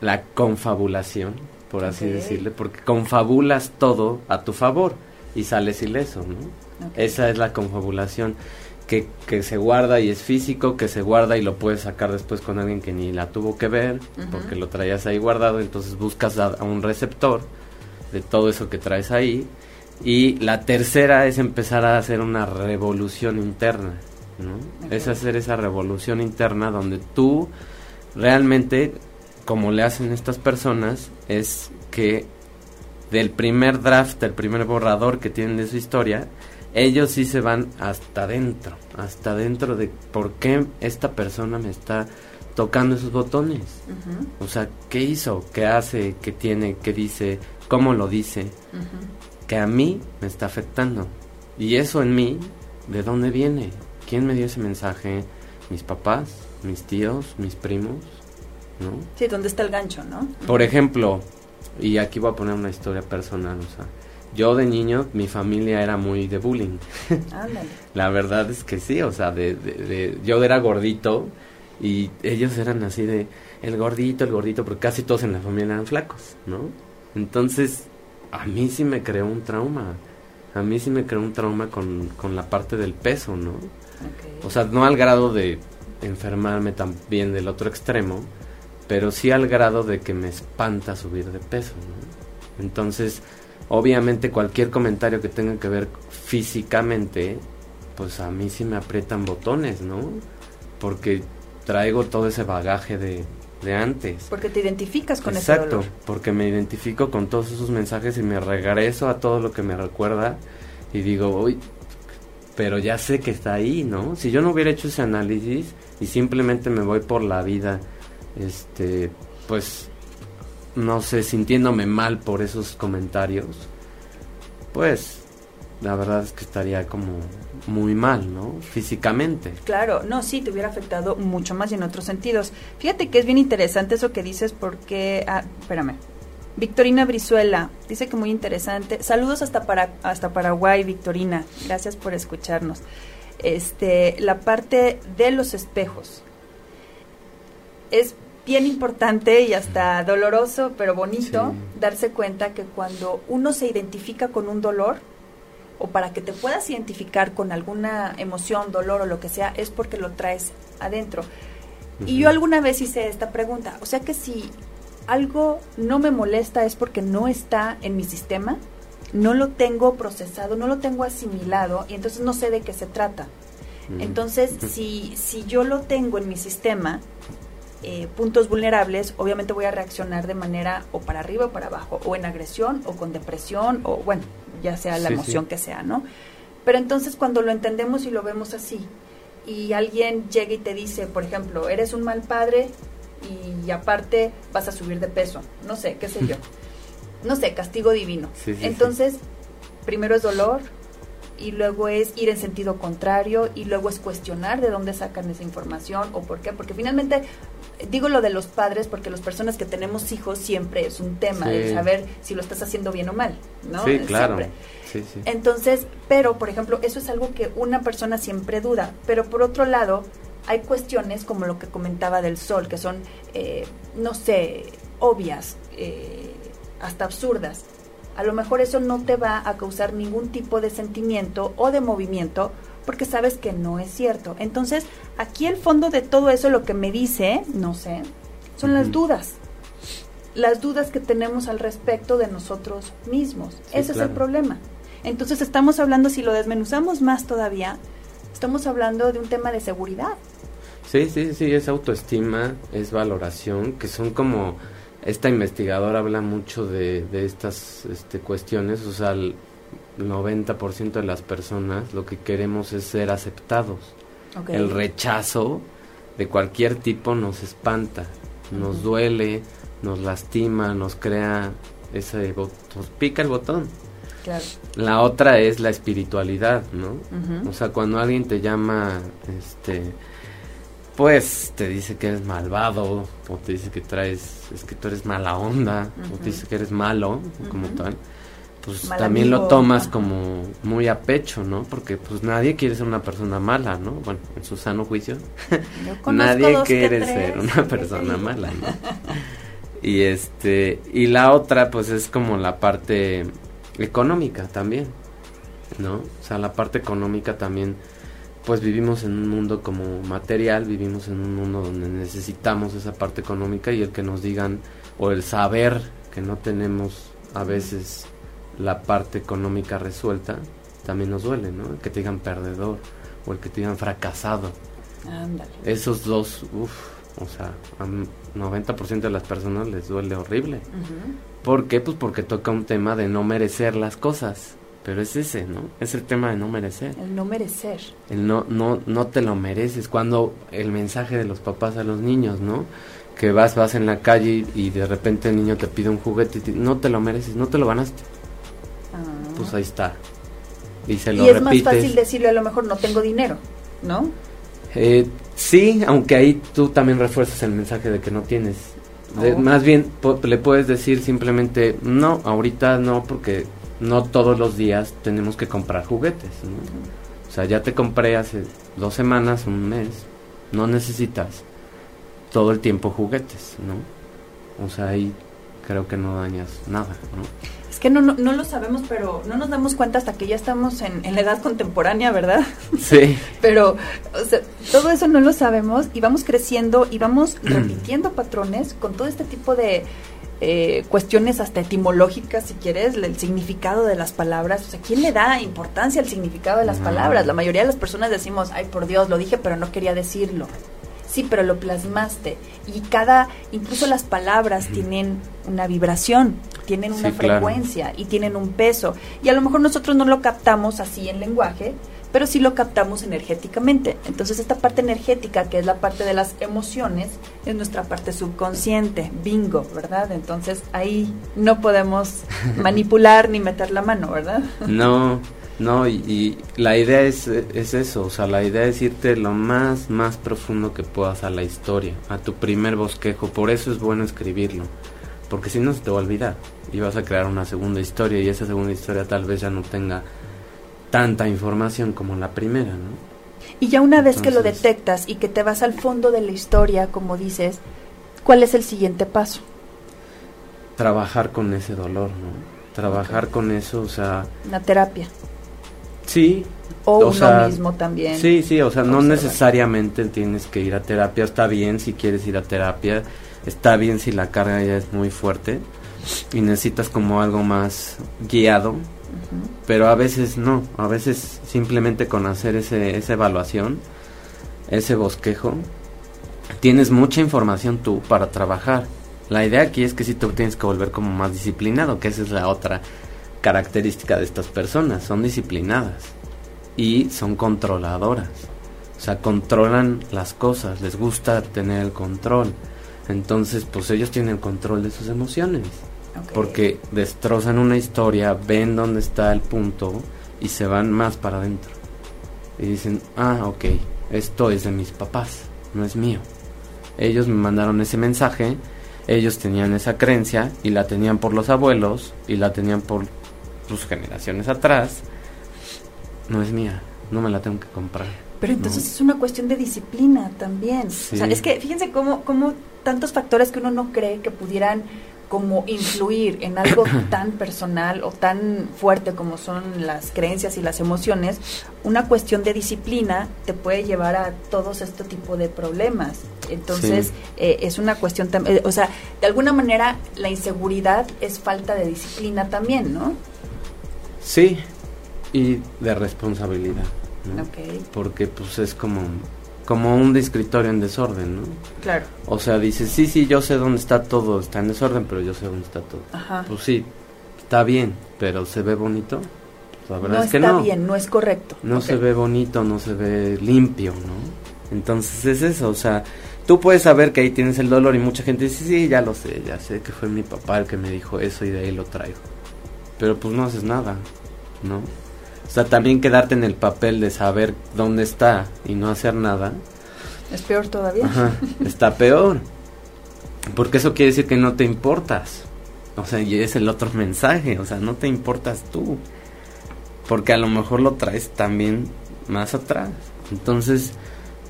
la confabulación por así decirle porque confabulas todo a tu favor y sales ileso no esa es la confabulación que, que, se guarda y es físico que se guarda y lo puedes sacar después con alguien que ni la tuvo que ver porque lo traías ahí guardado entonces buscas a un receptor de todo eso que traes ahí y la tercera es empezar a hacer una revolución interna, ¿no? Es hacer esa revolución interna donde tú realmente, como le hacen estas personas, es que del primer draft, del primer borrador que tienen de su historia, ellos sí se van hasta adentro, hasta adentro de por qué esta persona me está tocando esos botones. O sea, ¿qué hizo? ¿Qué hace? ¿Qué tiene? ¿Qué dice? ¿Cómo lo dice? Que a mí me está afectando. Y eso en mí, ¿de dónde viene? ¿Quién me dio ese mensaje? ¿Mis papás? ¿Mis tíos? ¿Mis primos? ¿No? Sí, ¿dónde está el gancho, no? Por ejemplo, y aquí voy a poner una historia personal, o sea, yo de niño, mi familia era muy de bullying. La verdad es que sí, o sea, de, de, yo era gordito y ellos eran así de el gordito, el gordito, porque casi todos en la familia eran flacos, ¿no? Entonces, a mí sí me creó un trauma. A mí sí me creó un trauma con, con la parte del peso, ¿no? O sea, no al grado de enfermarme también del otro extremo, pero sí al grado de que me espanta subir de peso, ¿no? Entonces, obviamente cualquier comentario que tenga que ver físicamente, pues a mí sí me aprietan botones, ¿no? Porque traigo todo ese bagaje de, de antes. Porque te identificas con ese dolor. Exacto, porque me identifico con todos esos mensajes y me regreso a todo lo que me recuerda y digo, uy, pero ya sé que está ahí, ¿no? Si yo no hubiera hecho ese análisis y simplemente me voy por la vida, este, pues, no sé, sintiéndome mal por esos comentarios, pues, la verdad es que estaría como muy mal, ¿no? Físicamente. Claro, no, sí, te hubiera afectado mucho más y en otros sentidos. Fíjate que es bien interesante eso que dices porque, ah, espérame. Victorina Brizuela dice que muy interesante. Saludos hasta para hasta Paraguay, Victorina. Gracias por escucharnos. Este, la parte de los espejos es bien importante y hasta doloroso, pero bonito darse cuenta que cuando uno se identifica con un dolor, o para que te puedas identificar con alguna emoción, dolor o lo que sea, es porque lo traes adentro. Y yo alguna vez hice esta pregunta, o sea que si algo no me molesta es porque no está en mi sistema, no lo tengo procesado, no lo tengo asimilado y entonces no sé de qué se trata. Entonces, si, si yo lo tengo en mi sistema, eh, puntos vulnerables, obviamente voy a reaccionar de manera o para arriba o para abajo, o en agresión o con depresión, o bueno, ya sea la emoción que sea, ¿no? Pero entonces cuando lo entendemos y lo vemos así, y alguien llega y te dice, por ejemplo, eres un mal padre y aparte vas a subir de peso, no sé, qué sé yo, no sé, castigo divino. entonces, primero es dolor y luego es ir en sentido contrario y luego es cuestionar de dónde sacan esa información o por qué, porque finalmente digo lo de los padres porque las personas que tenemos hijos siempre es un tema de saber si lo estás haciendo bien o mal, ¿no? Sí, claro. Sí, sí. Entonces, pero por ejemplo, eso es algo que una persona siempre duda, pero por otro lado, hay cuestiones como lo que comentaba del sol, que son, eh, no sé, obvias, eh, hasta absurdas. A lo mejor eso no te va a causar ningún tipo de sentimiento o de movimiento porque sabes que no es cierto. Entonces, aquí el fondo de todo eso, lo que me dice, no sé, son las dudas. Las dudas que tenemos al respecto de nosotros mismos. Ese es el problema. Entonces estamos hablando, si lo desmenuzamos más todavía, estamos hablando de un tema de seguridad. Sí, sí, sí, es autoestima, es valoración, que son como, esta investigadora habla mucho de, de estas este, cuestiones, o sea, 90% de las personas lo que queremos es ser aceptados. El rechazo de cualquier tipo nos espanta, nos duele, nos lastima, nos crea ese nos pica el botón. La otra es la espiritualidad, ¿no? O sea, cuando alguien te llama, este, pues te dice que eres malvado, o te dice que traes, es que tú eres mala onda, o te dice que eres malo, como tal, pues también lo tomas como muy a pecho, ¿no? Porque pues nadie quiere ser una persona mala, ¿no? Bueno, en su sano juicio, nadie quiere ser una persona mala, ¿no? y este, y la otra pues es como la parte económica también, ¿no? O sea, la parte económica también pues vivimos en un mundo como material, vivimos en un mundo donde necesitamos esa parte económica y el que nos digan o el saber que no tenemos a veces la parte económica resuelta, también nos duele, ¿no? El que te digan perdedor o el que te digan fracasado. Ándale. Esos dos, uff, o sea, a 90% de las personas les duele horrible. ¿Por qué? Pues porque toca un tema de no merecer las cosas. Pero es ese, ¿no? Es el tema de no merecer. El no merecer. El no, no, no te lo mereces. Cuando el mensaje de los papás a los niños, ¿no? Que vas, vas en la calle y, de repente el niño te pide un juguete y no te lo mereces, no te lo ganaste. Pues ahí está. Y se lo y es más fácil decirle a lo mejor no tengo dinero, ¿no? Eh, sí, aunque ahí tú también refuerzas el mensaje de que no tienes. Oh. más bien le puedes decir simplemente no, ahorita no, porque no todos los días tenemos que comprar juguetes. O sea, ya te compré hace dos semanas, un mes, no necesitas todo el tiempo juguetes, ¿no? O sea, ahí creo que no dañas nada, ¿no? Que no, no, lo sabemos, pero no nos damos cuenta hasta que ya estamos en, en la edad contemporánea, ¿verdad? Sí. pero o sea, todo eso no lo sabemos y vamos creciendo y vamos repitiendo patrones con todo este tipo de, eh, cuestiones hasta etimológicas, si quieres, el significado de las palabras. O sea, ¿quién le da importancia al significado de las palabras? La mayoría de las personas decimos, ay, por Dios, lo dije, pero no quería decirlo. Sí, pero lo plasmaste. Y cada, incluso las palabras tienen una vibración, tienen una frecuencia y tienen un peso. Y a lo mejor nosotros no lo captamos así en lenguaje, pero sí lo captamos energéticamente. Entonces esta parte energética, que es la parte de las emociones, es nuestra parte subconsciente, bingo, ¿verdad? Entonces ahí no podemos manipular ni meter la mano, ¿verdad? No, no, y, la idea es, es, eso, o sea, la idea es irte lo más, más profundo que puedas a la historia, a tu primer bosquejo, por eso es bueno escribirlo, porque si no se te va a olvidar y vas a crear una segunda historia y esa segunda historia tal vez ya no tenga tanta información como la primera, ¿no? Y ya una vez que lo detectas y que te vas al fondo de la historia, como dices, ¿cuál es el siguiente paso? Trabajar con ese dolor, ¿no? Trabajar con eso, o sea... La terapia. Sí. O, uno mismo también. Sí, sí, o sea, no necesariamente tienes que ir a terapia. Está bien si quieres ir a terapia. Está bien si la carga ya es muy fuerte y necesitas como algo más guiado pero a veces no, a veces simplemente con hacer ese, esa evaluación, ese bosquejo, tienes mucha información tú para trabajar. La idea aquí es que si tú tienes que volver como más disciplinado, que esa es la otra característica de estas personas, son disciplinadas y son controladoras. O sea, controlan las cosas, les gusta tener el control. Entonces, pues ellos tienen control de sus emociones. Porque destrozan una historia, ven dónde está el punto y se van más para adentro. Y dicen, ah, ok, esto es de mis papás, no es mío. Ellos me mandaron ese mensaje, ellos tenían esa creencia y la tenían por los abuelos y la tenían por sus generaciones atrás. No es mía, no me la tengo que comprar. Pero entonces es una cuestión de disciplina también. O sea, es que fíjense cómo, cómo tantos factores que uno no cree que pudieran como influir en algo tan personal o tan fuerte como son las creencias y las emociones, una cuestión de disciplina te puede llevar a todos este tipo de problemas. Entonces, eh, es una cuestión, eh, o sea, de alguna manera la inseguridad es falta de disciplina también, ¿no? Sí, y de responsabilidad. Porque pues es como como un escritorio en desorden, ¿no? Claro. O sea, dices, sí, sí, yo sé dónde está todo, está en desorden, pero yo sé dónde está todo. Ajá. Pues sí, está bien, pero ¿se ve bonito? La verdad no es que está bien, no es correcto. No se ve bonito, no se ve limpio, ¿no? Entonces es eso, o sea, tú puedes saber que ahí tienes el dolor y mucha gente dice, sí, ya lo sé, ya sé que fue mi papá el que me dijo eso y de ahí lo traigo. Pero pues no haces nada, ¿no? O sea, también quedarte en el papel de saber dónde está y no hacer nada. Es peor todavía. Ajá, está peor. Porque eso quiere decir que no te importas. O sea, y es el otro mensaje. O sea, no te importas tú. Porque a lo mejor lo traes también más atrás. Entonces,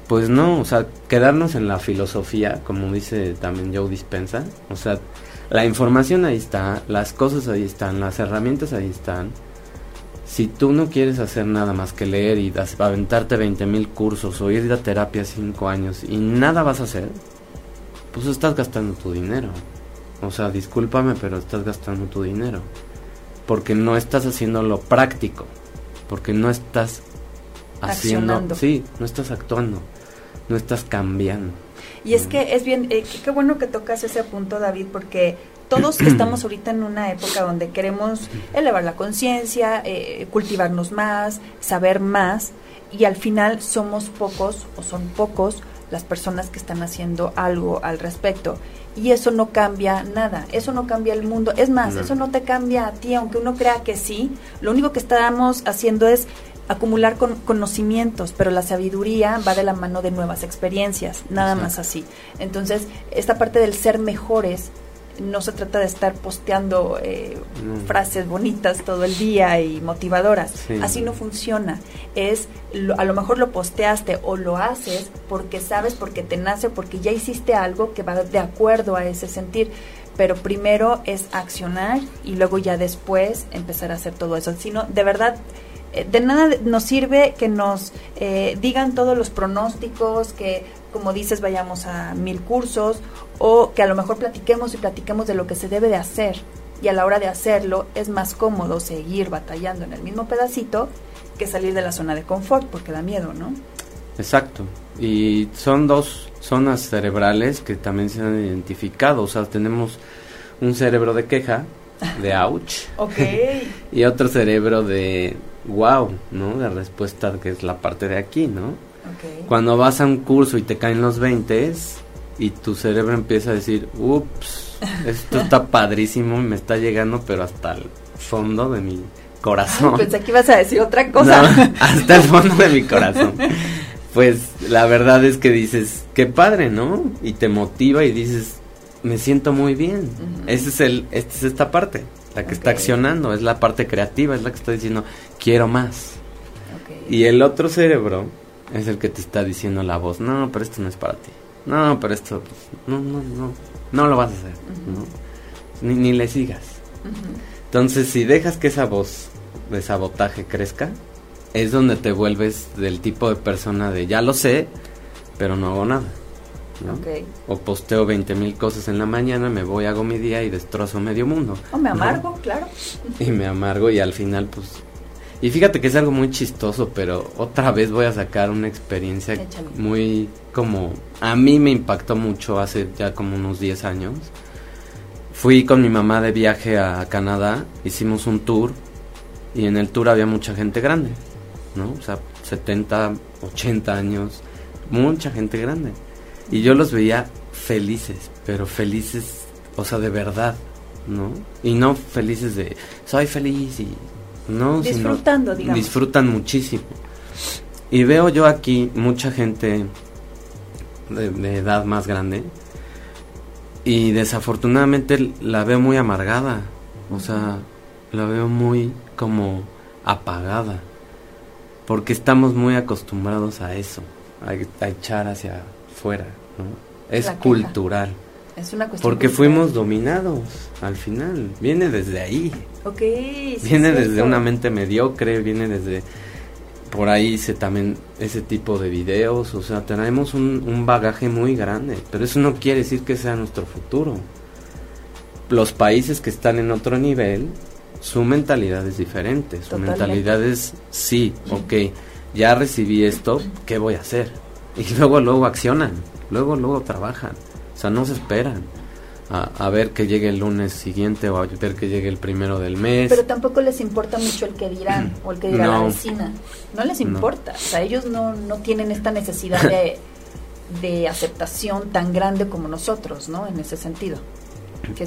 pues no, o sea, quedarnos en la filosofía, como dice también Joe Dispensa. O sea, la información ahí está, las cosas ahí están, las herramientas ahí están si tú no quieres hacer nada más que leer y aventarte 20 mil cursos o ir a terapia 5 años y nada vas a hacer, pues estás gastando tu dinero. O sea, discúlpame, pero estás gastando tu dinero. Porque no estás haciendo lo práctico. Porque no estás haciendo... Sí, no estás actuando. No estás cambiando. Y es que es bien, eh, qué bueno que tocas ese punto, David, porque todos estamos ahorita en una época donde queremos elevar la conciencia, eh, cultivarnos más, saber más, y al final somos pocos o son pocos las personas que están haciendo algo al respecto. Y eso no cambia nada, eso no cambia el mundo. Es más, eso no te cambia a ti, aunque uno crea que sí. Lo único que estamos haciendo es acumular con conocimientos, pero la sabiduría va de la mano de nuevas experiencias, nada más así. Entonces, esta parte del ser mejores no se trata de estar posteando eh, frases bonitas todo el día y motivadoras. Así no funciona. Es a lo mejor lo posteaste o lo haces porque sabes, porque te nace, porque ya hiciste algo que va de acuerdo a ese sentir. Pero primero es accionar y luego ya después empezar a hacer todo eso. Sino, de verdad, de nada nos sirve que nos eh, digan todos los pronósticos, que como dices vayamos a mil cursos o que a lo mejor platiquemos y platiquemos de lo que se debe de hacer y a la hora de hacerlo es más cómodo seguir batallando en el mismo pedacito que salir de la zona de confort porque da miedo, ¿no? Exacto. Y son dos zonas cerebrales que también se han identificado. O sea, tenemos un cerebro de queja, de ouch. y otro cerebro de wow, ¿no? De respuesta que es la parte de aquí, ¿no? Cuando vas a un curso y te caen los 20 y tu cerebro empieza a decir, ups, esto está padrísimo, me está llegando, pero hasta el fondo de mi corazón. pensé que ibas a decir otra cosa. hasta el fondo de mi corazón. Pues la verdad es que dices, qué padre, ¿no? Y te motiva y dices, me siento muy bien. Ese es el, esta es esta parte, la que está accionando, es la parte creativa, es la que está diciendo, quiero más. Y el otro cerebro es el que te está diciendo la voz, no, pero esto no es para ti. No, pero esto, no, no, no, no lo vas a hacer. ni, ni, le sigas. Entonces, si dejas que esa voz de sabotaje crezca, es donde te vuelves del tipo de persona de ya lo sé, pero no hago nada. O posteo 20 mil cosas en la mañana, me voy, hago mi día y destrozo medio mundo. O me amargo, claro. Y me amargo y al final pues y fíjate que es algo muy chistoso, pero otra vez voy a sacar una experiencia muy como a mí me impactó mucho hace ya como unos 10 años. Fui con mi mamá de viaje a Canadá, hicimos un tour y en el tour había mucha gente grande, ¿no? O sea, 70, 80 años, mucha gente grande. Y yo los veía felices, pero felices, o sea, de verdad, ¿no? Y no felices de soy feliz y No, disfrutando, digamos. Disfrutan muchísimo. Y veo yo aquí mucha gente de, edad más grande y desafortunadamente la veo muy amargada, o sea, la veo muy como apagada, porque estamos muy acostumbrados a eso, a, echar hacia afuera, ¿no? Es cultural. Es una cuestión porque fuimos dominados al final, viene desde ahí. viene desde una mente mediocre, viene desde por ahí hice también ese tipo de videos, o sea, tenemos un, bagaje muy grande, pero eso no quiere decir que sea nuestro futuro. Los países que están en otro nivel, su mentalidad es diferente, su mentalidad es, sí, ok, ya recibí esto, ¿qué voy a hacer? Y luego, luego accionan, luego, luego trabajan, o sea, no se esperan a, ver que llegue el lunes siguiente o a ver que llegue el primero del mes. Pero tampoco les importa mucho el que dirán o el que dirá la vecina. No les importa. O sea, ellos no, no tienen esta necesidad de, de aceptación tan grande como nosotros, ¿no? En ese sentido.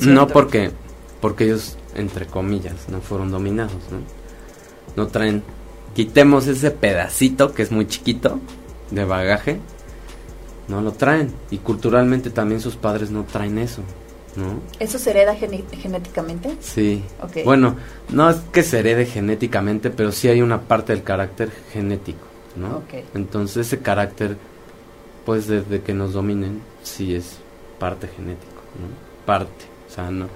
No porque, porque ellos, entre comillas, no fueron dominados, ¿no? No traen, quitemos ese pedacito que es muy chiquito de bagaje, no lo traen. Y culturalmente también sus padres no traen eso. ¿no? ¿Eso se hereda genéticamente? Sí. Bueno, no es que se herede genéticamente, pero sí hay una parte del carácter genético, ¿no? Entonces ese carácter, pues desde que nos dominen, sí es parte genético, ¿no? Parte, o sea, no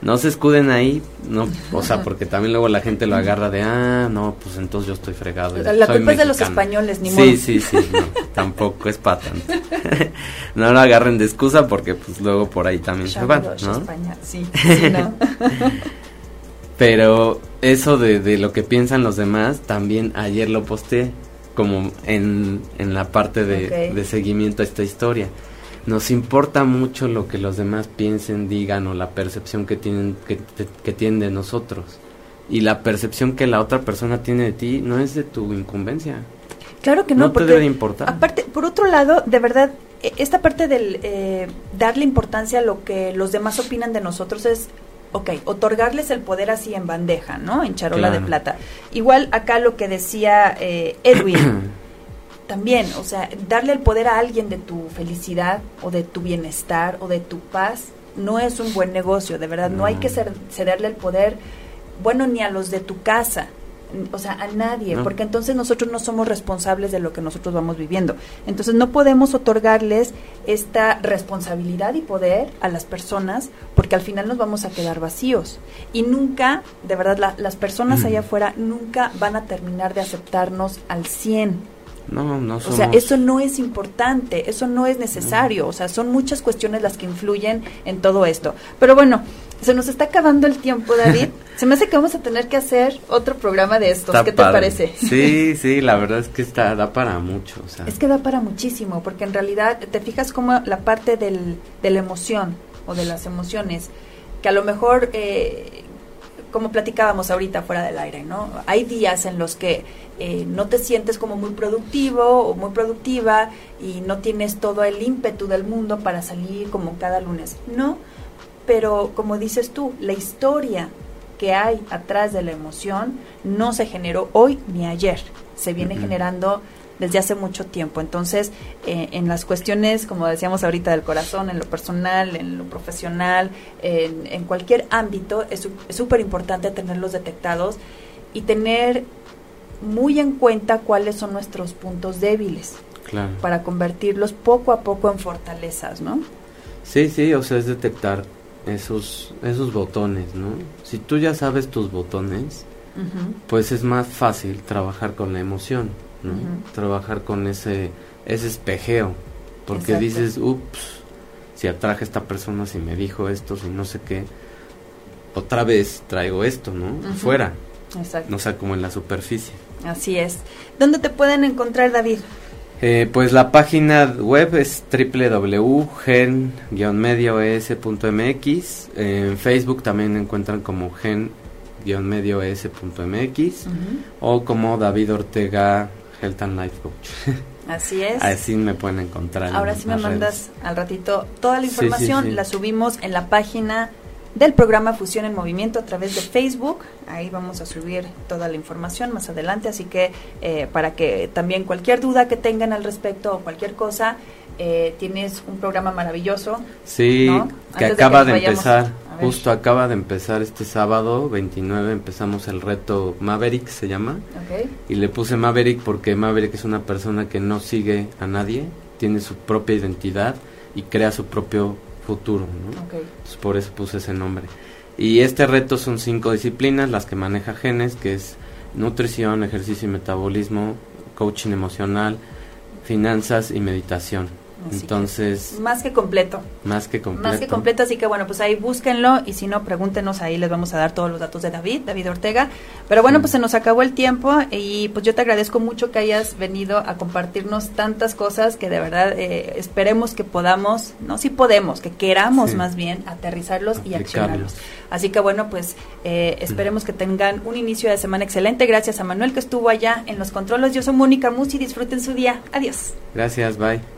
no se escuden ahí, no, o sea, porque también luego la gente lo agarra de, ah, no, pues entonces yo estoy fregado. La culpa es de los españoles, ni modo. Sí, sí, sí, tampoco es para tanto. no lo agarren de excusa porque pues luego por ahí también se van, ¿no? sí, sí, no. Pero eso de, de lo que piensan los demás, también ayer lo posté como en, en la parte de, de seguimiento a esta historia nos importa mucho lo que los demás piensen, digan o la percepción que tienen, que, tienen de nosotros. Y la percepción que la otra persona tiene de ti no es de tu incumbencia. Claro que no, no te debe importar. Aparte, por otro lado, de verdad, e, esta parte del eh, darle importancia a lo que los demás opinan de nosotros es ok, otorgarles el poder así en bandeja, ¿no? En charola de plata. Igual acá lo que decía eh, Edwin, también, o sea, darle el poder a alguien de tu felicidad o de tu bienestar o de tu paz no es un buen negocio, de verdad, no, hay que cederle el poder, bueno, ni a los de tu casa, o sea, a nadie, porque entonces nosotros no somos responsables de lo que nosotros vamos viviendo. Entonces no podemos otorgarles esta responsabilidad y poder a las personas porque al final nos vamos a quedar vacíos. Y nunca, de verdad, las personas allá afuera nunca van a terminar de aceptarnos al 100 no, no somos... O sea, eso no es importante, eso no es necesario, o sea, son muchas cuestiones las que influyen en todo esto. Pero bueno, se nos está acabando el tiempo, David. se me hace que vamos a tener que hacer otro programa de estos. ¿Qué te parece? Sí, sí, la verdad es que está, da para mucho. O sea. Es que da para muchísimo, porque en realidad te fijas como la parte del, de la emoción o de las emociones, que a lo mejor... Eh, como platicábamos ahorita fuera del aire, ¿no? Hay días en los que eh, no te sientes como muy productivo o muy productiva y no tienes todo el ímpetu del mundo para salir como cada lunes. No, pero como dices tú, la historia que hay atrás de la emoción no se generó hoy ni ayer, se viene generando desde hace mucho tiempo. Entonces, eh, en las cuestiones, como decíamos ahorita, del corazón, en lo personal, en lo profesional, en, cualquier ámbito, es súper importante tenerlos detectados y tener muy en cuenta cuáles son nuestros puntos débiles para convertirlos poco a poco en fortalezas, ¿no? Sí, sí, o sea, es detectar esos, esos botones, ¿no? Si tú ya sabes tus botones, pues es más fácil trabajar con la emoción. Trabajar con ese, ese espejeo, porque dices, ups, si atraje a esta persona, si me dijo esto, si no sé qué, otra vez traigo esto, ¿no? Fuera. Exacto. No sea, como en la superficie. Así es. ¿Dónde te pueden encontrar, David? Eh, pues la página web es www.gen-medioes.mx. En Facebook también encuentran como gen-medioes.mx o como David Ortega Health and Life Coach. Así es. Así me pueden encontrar. Ahora sí me mandas al ratito toda la información, la subimos en la página del programa Fusión en Movimiento a través de Facebook. Ahí vamos a subir toda la información más adelante, así que eh, para que también cualquier duda que tengan al respecto o cualquier cosa, eh, tienes un programa maravilloso. Sí, que acaba de, empezar, justo acaba de empezar este sábado 29, empezamos el reto Maverick, se llama. Y le puse Maverick porque Maverick es una persona que no sigue a nadie, tiene su propia identidad y crea su propio futuro. ¿no? por eso puse ese nombre. Y este reto son cinco disciplinas, las que maneja Genes, que es nutrición, ejercicio y metabolismo, coaching emocional, finanzas y meditación. Entonces. Más que completo. Más que completo. Más que completo, así que bueno, pues ahí búsquenlo y si no, pregúntenos, ahí les vamos a dar todos los datos de David, David Ortega. Pero bueno, pues se nos acabó el tiempo y pues yo te agradezco mucho que hayas venido a compartirnos tantas cosas que de verdad eh, esperemos que podamos, no si podemos, que queramos más bien aterrizarlos y accionarlos. Así que bueno, pues eh, esperemos que tengan un inicio de semana excelente. Gracias a Manuel que estuvo allá en los controles. Yo soy Mónica Musi, disfruten su día. Adiós. Gracias, bye.